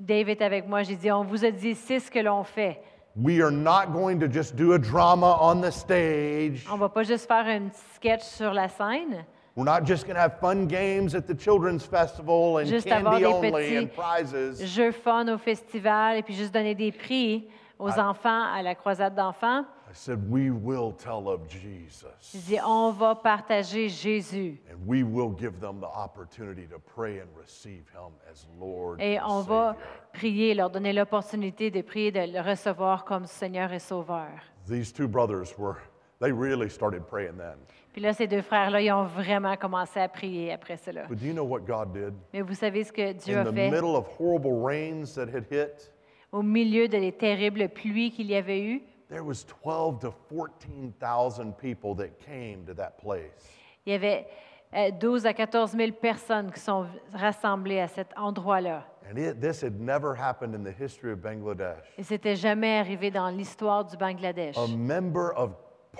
Dave est avec moi. J'ai dit, on vous a dit, c'est ce que l'on fait. We are not going to just do a drama on the stage. On va pas juste faire un petit sketch sur la scène, We're not just going to have fun games at the children's festival and Juste avoir candy des only and prizes. jeux fun au festival et puis juste donner des prix aux enfants à la croisade d'enfants. I said, We will tell of Jesus. J'ai dit, on va partager Jésus And we will give them the opportunity to pray and receive him as Lord et and on va Savior. prier, leur donner l'opportunité de prier, de le recevoir comme Seigneur et Sauveur. These two brothers were, they really started praying then. Puis là, ces deux frères-là, ils ont vraiment commencé à prier après cela. But do you know what God did? Mais vous savez ce que Dieu In a the fait? middle of horrible rains that had hit, au milieu de les terribles pluies qu'il y avait eu? There was 12 to 14,000 people that came to that place. Il y avait euh, 12 à 14 000 personnes qui sont rassemblées à cet endroit-là. And it, this had never happened in the history of Bangladesh. Et c'était jamais arrivé dans l'histoire du Bangladesh A member of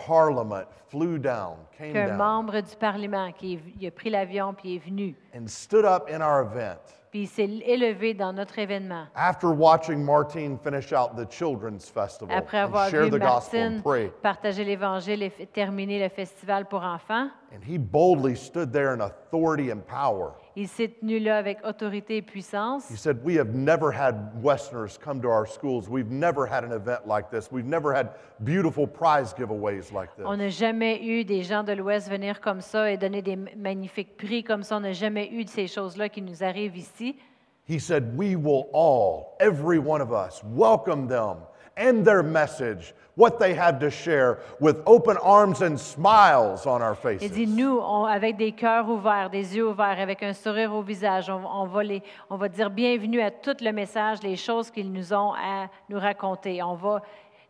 parliament flew down, came qu'un down, membre du Parlement qui est- il a pris l'avion puis est venu, and stood up in our event. Puis il s'est élevé dans notre événement. After watching Martine finish out the children's festival Après and avoir share vu the gospel Martine and pray, partager l'Évangile et f- terminer le festival pour enfants, and he boldly stood there in authority and power. il s'est tenu là avec autorité et puissance. He said, We have never had Westerners come to our schools. We've never had an event like this. We've never had beautiful prize giveaways like this. On n'a jamais eu des gens de l'Ouest venir comme ça et donner des magnifiques prix comme ça. On n'a jamais eu de ces choses-là qui nous arrivent ici. He said, We will all, every one of us, welcome them and their message, what they have to share, with open arms and smiles on our faces. Il dit, nous, on- avec des cœurs ouverts, des yeux ouverts, avec un sourire au visage, on, on va les, on va dire bienvenue à tout le message, les choses qu'ils nous ont à nous raconter. On va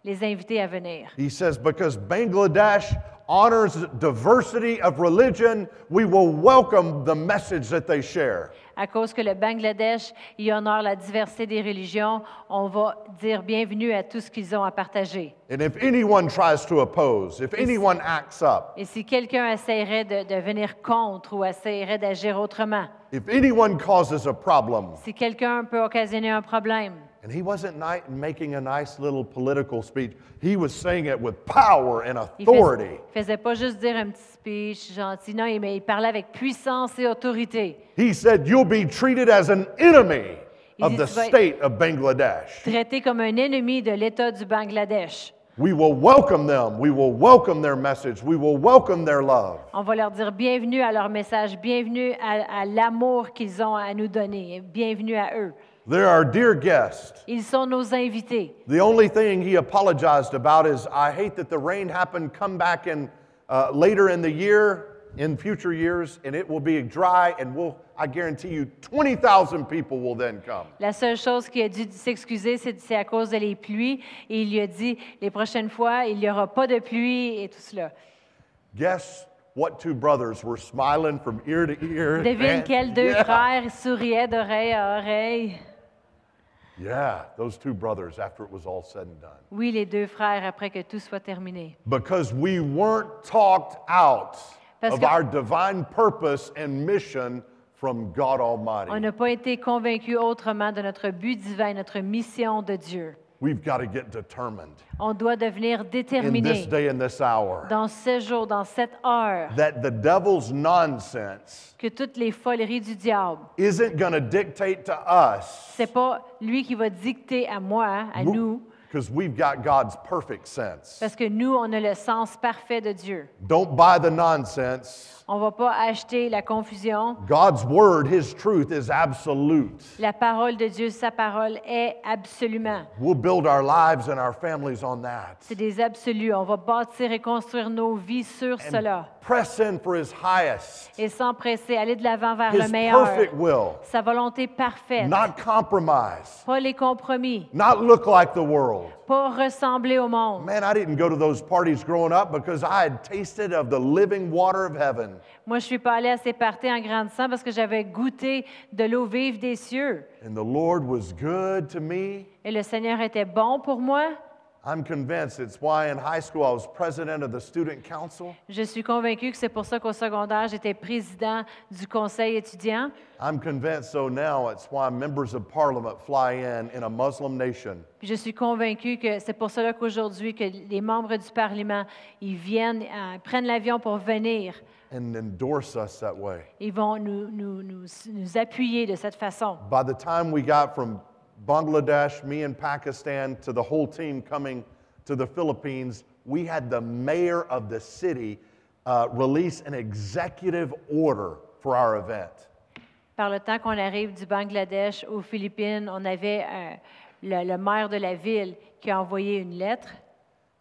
les inviter à venir. He says, Because Bangladesh honors diversity of religion, we will welcome the message that they share. À cause que le Bangladesh y honore la diversité des religions, on va dire bienvenue à tout ce qu'ils ont à partager. And if anyone tries to oppose, if anyone acts up, Et si quelqu'un essaierait de, de venir contre ou essaierait d'agir autrement, if anyone causes a problem, si quelqu'un peut occasionner un problème, and he wasn't ni- making a nice little political speech, he was saying it with power and il authority. faisait pas juste dire un petit speech gentil, non, mais il parlait avec puissance et autorité. He said, You'll be treated as an enemy Il of dit, the tu vas- state of Bangladesh. Traité comme un ennemi de l'État du Bangladesh. We will welcome them. We will welcome their message. We will welcome their love. On va leur dire bienvenue à leur message, bienvenue à, à l'amour qu'ils ont à nous donner, bienvenue à eux. They're our dear guests. Ils sont nos invités. The only thing he apologized about is, I hate that the rain happened. Come back in uh, later in the year, in future years, and it will be dry, and we'll, I guarantee you, 20,000 people will then come. La seule chose qui a dû s'excuser, c'est c'est à cause de les pluies. Et il lui a dit, les prochaines fois, il n'y aura pas de pluie et tout cela. Guess what two brothers were smiling from ear to ear? Devine quels deux yeah. frères souriaient d'oreille à oreille. Yeah, those two brothers after it was all said and done. Oui, les deux frères, après que tout soit terminé. Because we weren't talked out Parce of que- our divine purpose and mission from God Almighty. On n'a pas été convaincus autrement de notre but divin, notre mission de Dieu. We've got to get determined On doit devenir in this déterminé day and this hour dans ce jour, dans cette heure, that the devil's nonsense que toutes les foleries du diable, isn't going to dictate to us c'est pas lui qui va dicter à moi, à nous, because we've got God's perfect sense. parce que nous, on a le sens parfait de Dieu. Don't buy the nonsense. On ne va pas acheter la confusion. God's word, his truth is absolute. La parole de Dieu, sa parole est absolument. We'll build our lives and our families on that. C'est des absolus. On va bâtir et construire nos vies sur cela. Press in for his highest, Et sans presser, aller de l'avant vers le meilleur. perfect will, Sa volonté parfaite. not compromise, Pas les compromis. not look like the world. Pas ressembler au monde. Man, I didn't go to those parties growing up because I had tasted of the living water of heaven. Moi, je suis pas allée à ces parties en grandissant parce que j'avais goûté de l'eau vive des cieux. And the Lord was good to me. Et le Seigneur était bon pour moi. I'm convinced it's why in high school I was president of the student council. Je suis convaincue que c'est pour ça qu'au secondaire, j'étais président du conseil étudiant. I'm convinced so now it's why members of parliament fly in in a Muslim nation. Puis je suis convaincue que c'est pour cela qu'aujourd'hui, que les membres du Parlement, ils viennent, euh, prennent l'avion pour venir. and endorse us that way. Ils vont nous, nous, nous, nous appuyer de cette façon. By the time we got from Bangladesh, me and Pakistan, to the whole team coming to the Philippines, we had the mayor of the city uh, release an executive order for our event. Par le temps qu'on arrive du Bangladesh aux Philippines, on avait euh, le, le maire de la ville qui a envoyé une lettre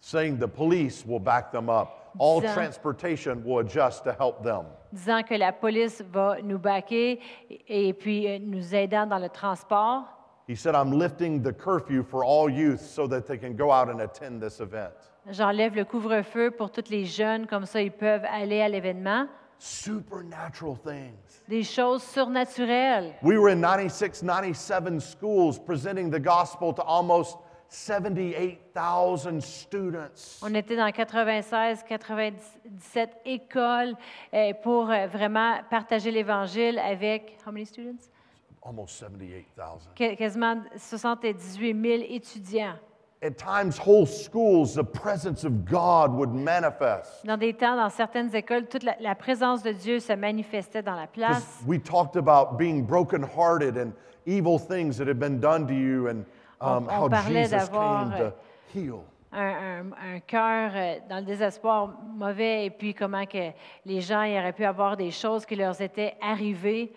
saying the police will back them up. All Disant- transportation will adjust to help them. disant que la police va nous baquer et puis euh, nous aidant dans le transport. He said, I'm lifting the curfew for all youth so that they can go out and attend this event. J'enlève le couvre-feu pour tous les jeunes, comme ça ils peuvent aller à l'événement. Supernatural things. Des choses surnaturelles. We were in 96, 97 schools presenting the gospel to almost 78,000 students. On était dans 96, 97 écoles euh, pour euh, vraiment partager l'Évangile avec, how many students? Almost 78,000. Qu- quasiment 78 000 étudiants. At times, whole schools, the presence of God would manifest. Dans des temps, dans certaines écoles, toute la, la présence de Dieu se manifestait dans la place. We talked about being brokenhearted and evil things that had been done to you and um, On- on how Jesus came euh, to heal. Un, un- un cœur euh, dans le désespoir mauvais et puis comment que les gens y auraient pu avoir des choses qui leur étaient arrivées.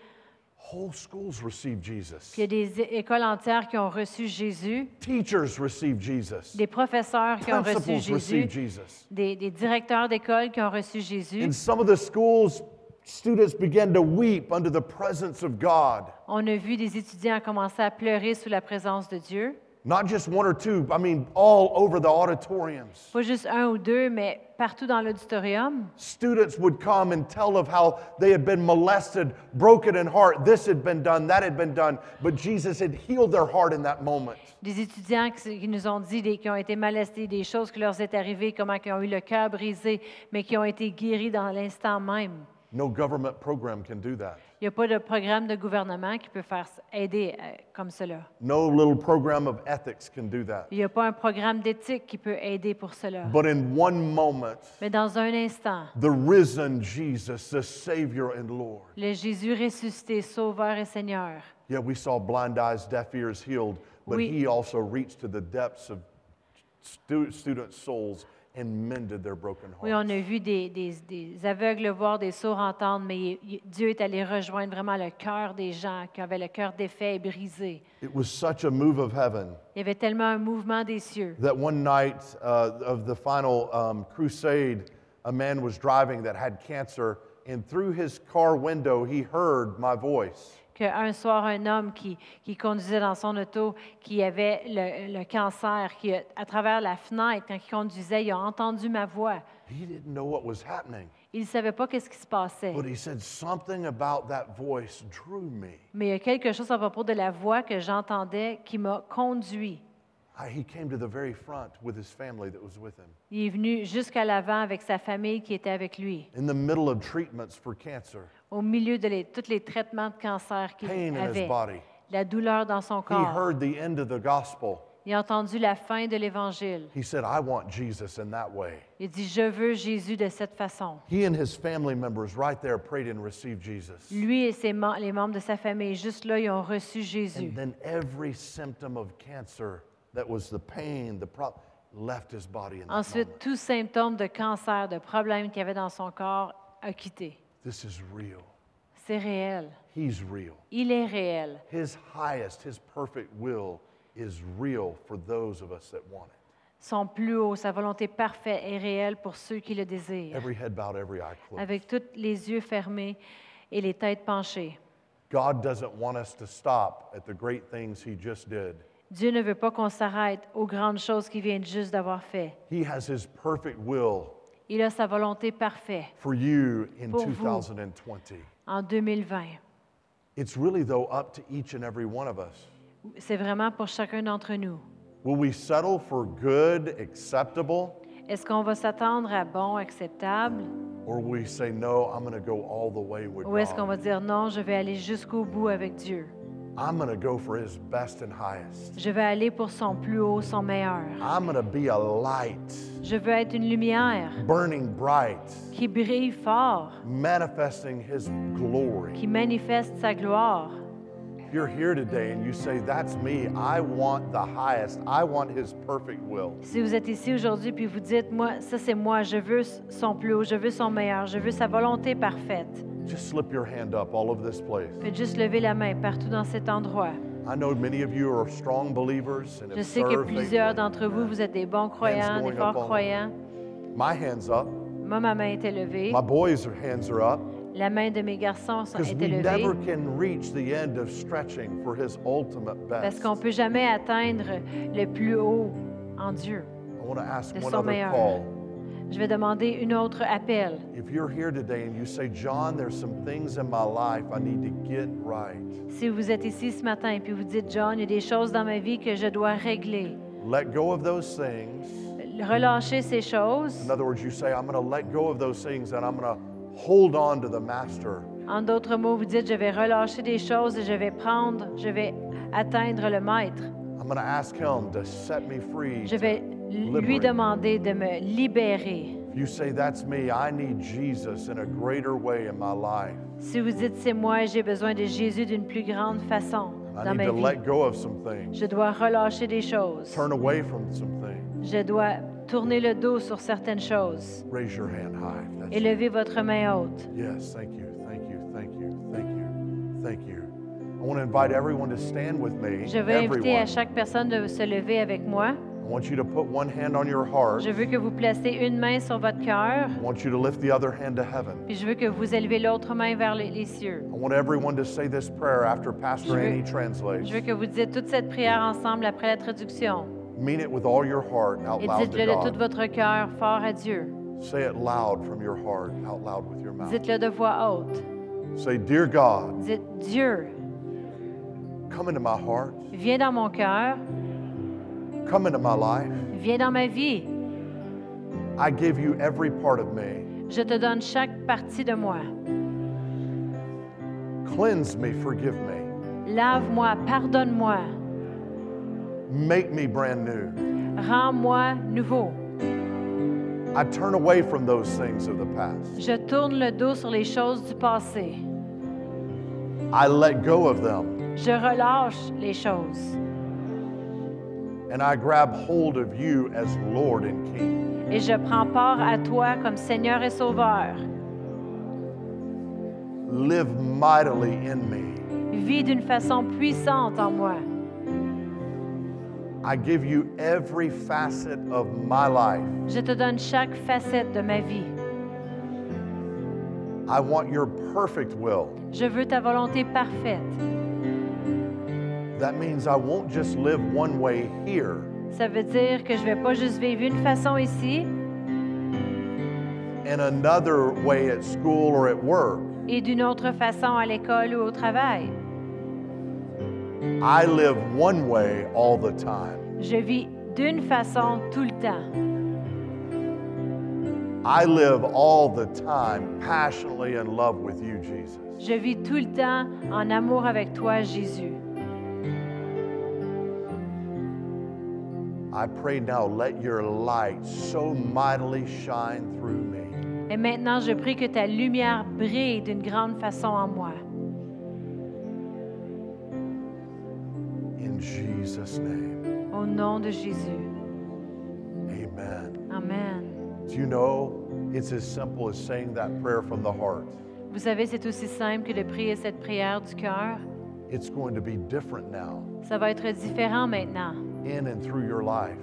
Whole schools received Jesus. Puis il y a des écoles entières qui ont reçu Jésus, Teachers received Jesus. des professeurs qui ont reçu Jésus, received Jesus. des, des directeurs d'école qui ont reçu Jésus. In some of the schools, students began to weep under the presence of God. On a vu des étudiants commencer à pleurer sous la présence de Dieu. Not just one or two, I mean, all over the auditoriums. Pas juste un ou deux, mais partout dans l'auditorium. Students would come and tell of how they had been molested, broken in heart. This had been done, that had been done. But Jesus had healed their heart in that moment. Des étudiants qui, nous ont dit des, qui ont été molestés, des choses qui leur est arrivées, comment ils ont eu le cœur brisé, mais qui ont été guéris dans l'instant même. No government program can do that. Il n'y a pas de programme de gouvernement qui peut faire aider euh, comme cela. No little program of ethics can do that. Il n'y a pas un programme d'éthique qui peut aider pour cela. But in one moment, Mais dans un instant, the risen Jesus, the Savior and Lord. le Jésus ressuscité, Sauveur et Seigneur, Yeah, we saw blind eyes, deaf ears healed, but Oui. he also reached to the depths of stu- students' souls and mended their broken Oui, hearts. on a vu des, des- des aveugles voir, des sourds entendre, mais il- Dieu est allé rejoindre vraiment le cœur des gens qui avaient le cœur défait et brisé. It was such a move of heaven Il y avait tellement un mouvement des cieux that one night uh, of the final um, crusade, a man was driving that had cancer, and through his car window, he heard my voice. Qu'un soir, un homme qui, qui conduisait dans son auto, qui avait le, le cancer, qui, à travers la fenêtre, quand il conduisait, il a entendu ma voix. He didn't know what was happening, Il ne savait pas qu'est-ce qui se passait. but he said something about that voice drew me. Mais il y a quelque chose à propos de la voix que j'entendais qui m'a conduit. I- He came to the very front with his family that was with him. Il est venu jusqu'à l'avant avec sa famille qui était avec lui, In the middle of treatments for cancer, au milieu de les- tous les traitements de cancer qu'il pain in his avait, body. la douleur dans son He corps. heard the end of the gospel. Il a entendu la fin de l'Évangile. He said, I want Jesus in that way. Il dit, je veux Jésus de cette façon. He and his family members right there prayed and received Jesus. Lui et ses mem- les membres de sa famille, juste là, ils ont reçu Jésus. And then every symptom of cancer that was the pain, the problem, left his body in that Ensuite, moment. tout symptôme de cancer, de problème qu'il y avait dans son corps, a quitté. This is real. C'est réel. He's real. Il est réel. His highest, his perfect will is real for those of us that want it. Son plus haut, sa volonté parfaite est réelle pour ceux qui le désirent. Every head bowed, every eye closed. Avec tous les yeux fermés et les têtes penchées. God doesn't want us to stop at the great things he just did. Dieu ne veut pas qu'on s'arrête aux grandes choses qu'il vient juste d'avoir fait. He has his perfect will Il a sa volonté parfaite for you in Pour vous. 2020. en 2020. It's really, though, up to each and every one of us. C'est vraiment pour chacun d'entre nous. Will we settle for good, acceptable, Est-ce qu'on va s'attendre à bon, acceptable, or will we say, no, I'm going to go all the way with ou est-ce qu'on va dire non, je vais aller jusqu'au bout avec Dieu? I'm going to go for his best and highest. Je vais aller pour son plus haut, son meilleur. I'm to be a light, Je veux être une lumière burning bright, qui brille fort, manifesting his glory. qui manifeste sa gloire. You're here today and you say, That's me, I want the highest, I want his perfect will. Si vous êtes ici aujourd'hui puis vous dites, moi, ça c'est moi, je veux son plus haut, je veux son meilleur, je veux sa volonté parfaite, Just slip your hand up all over this place. faites juste lever la main partout dans cet endroit. I know many of you are strong believers and Je have sais que served plusieurs faithfully. d'entre vous, vous êtes des bons croyants, des going forts all croyants. My hand's up. Moi, ma main était levée. My boys' hands are up. La main de mes garçons sont- Because était we levée. never can reach the end of stretching for his ultimate Parce best. qu'on ne peut jamais atteindre le plus haut en Dieu. I want to ask de one son other meilleur. call. Je vais demander une autre appel. If you're here today and you say, John, there's some things in my life I need to get right, Si vous êtes ici ce matin et puis vous dites, John, il y a des choses dans ma vie que je dois régler. let go of those things. Relâchez ces choses. In other words, you say, I'm going to let go of those things and I'm going to hold on to the master. En d'autres mots, vous dites, je vais relâcher des choses et je vais prendre, je vais atteindre le maître. I'm going to ask him to set me free. Je vais lui demander de me libérer. You say, That's me, I need Jesus in a greater way in my life. Si vous dites, c'est moi j'ai besoin de Jésus d'une plus grande façon I dans need ma to vie, let go of some things, je dois relâcher des choses. turn away from some things. Je dois tourner le dos sur certaines choses. Raise your hand high. That's votre main haute. Yes, thank you, thank you, thank you, thank you, thank you. I want to invite everyone to stand with me. Je vais inviter à Everyone. chaque personne de se lever avec moi. I want you to put one hand on your heart. Je veux que vous placez une main sur votre cœur, I want you to lift the other hand to heaven. puis je veux que vous élevez l'autre main vers les, les cieux. I want everyone to say this prayer after Pastor Je veux- Annie translates. Je veux que vous disiez toute cette prière ensemble après la traduction. Mean it with all your heart out Et loud to dites-le de tout votre cœur, fort à Dieu. Say it loud from your heart, out loud with your mouth. Dites-le de voix haute. Say, Dear God, Dites, Dieu, come into my heart, viens dans mon cœur, come into my life. viens dans ma vie. I give you every part of me. Je te donne chaque partie de moi. Cleanse me, forgive me. Lave-moi, pardonne-moi, Make me brand new. rends-moi nouveau. I turn away from those things of the past. Je tourne le dos sur les choses du passé. I let go of them Je relâche les choses. And I grab hold of you as Lord and King. Et je prends part à toi comme Seigneur et Sauveur. Live mightily in me. Vis d'une façon puissante en moi. I give you every facet of my life. Je te donne chaque facette de ma vie. I want your perfect will. Je veux ta volonté parfaite. That means I won't just live one way here, Ça veut dire que je vais pas juste vivre une façon ici and another way at school or at work. et d'une autre façon à l'école ou au travail. I live one way all the time. Je vis d'une façon tout le temps. I live all the time passionately in love with you, Jesus. Je vis tout le temps en amour avec toi, Jésus. I pray now, let your light so mightily shine through me. Et maintenant, je prie que ta lumière brille d'une grande façon en moi. In Jesus' name, Au nom de Jésus. amen. Amen. Do you know it's as simple as saying that prayer from the heart? Vous savez, c'est aussi simple que de prier cette prière du cœur. It's going to be different now Ça va être différent maintenant, in and through your life.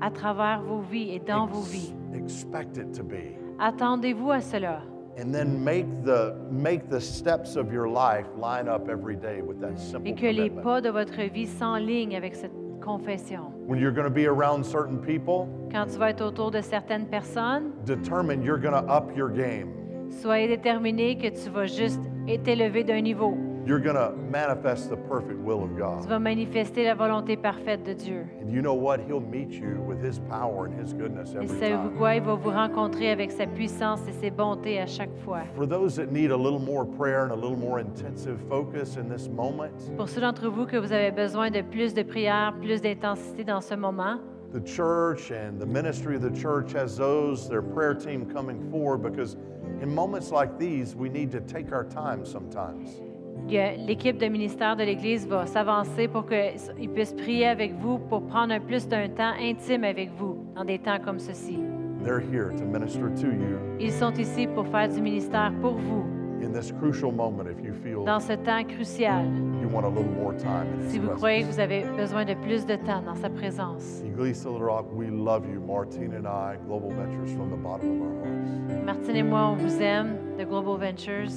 à travers vos vies et dans vos vies. Expect it to be. Attendez-vous à cela. And then make the make the steps of your life line up every day with that simple Et que les commitment. pas de votre vie s'enlignent avec cette confession. When you're going to be around certain people, Quand tu vas être autour de certaines personnes, determine you're going to up your game. soyez déterminé que tu vas juste t'élever d'un niveau. You're going to manifest the perfect will of Tu God. vas manifester la volonté parfaite de Dieu. And you know what? He'll meet you with his power and his goodness Et every savez-vous time. quoi? Il va vous rencontrer avec sa puissance et ses bontés à chaque fois. For those that need a little more prayer and a little more intensive focus in this moment, Pour ceux d'entre vous que vous avez besoin de plus de prière, plus d'intensité dans ce moment, the church and the ministry of the church has those, their prayer team coming forward because in moments like these, we need to take our time sometimes. L'équipe de ministère de l'Église va s'avancer pour qu'ils puissent prier avec vous, pour prendre un plus d'un temps intime avec vous dans des temps comme ceci. They're here to minister to you Ils sont ici pour faire du ministère pour vous in this crucial moment if you feel dans ce temps crucial. you want a little more time. in Si vous croyez que vous avez besoin de plus de temps dans sa présence. Iglesia Little Rock, we love you, Martine and I, Global Ventures, from the bottom of our hearts. Martine et moi, on vous aime de Global Ventures.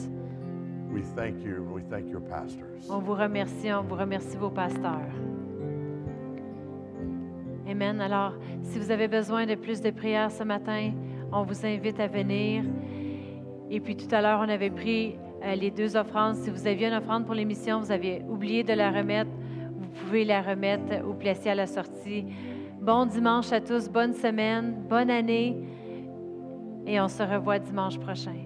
We thank you and we thank your pastors. On vous remercie, on vous remercie vos pasteurs. Amen. Alors, si vous avez besoin de plus de prières ce matin, on vous invite à venir. Et puis tout à l'heure, on avait pris euh, les deux offrandes. Si vous aviez une offrande pour l'émission, vous aviez oublié de la remettre, vous pouvez la remettre au placier à la sortie. Bon dimanche à tous, bonne semaine, bonne année. Et on se revoit dimanche prochain.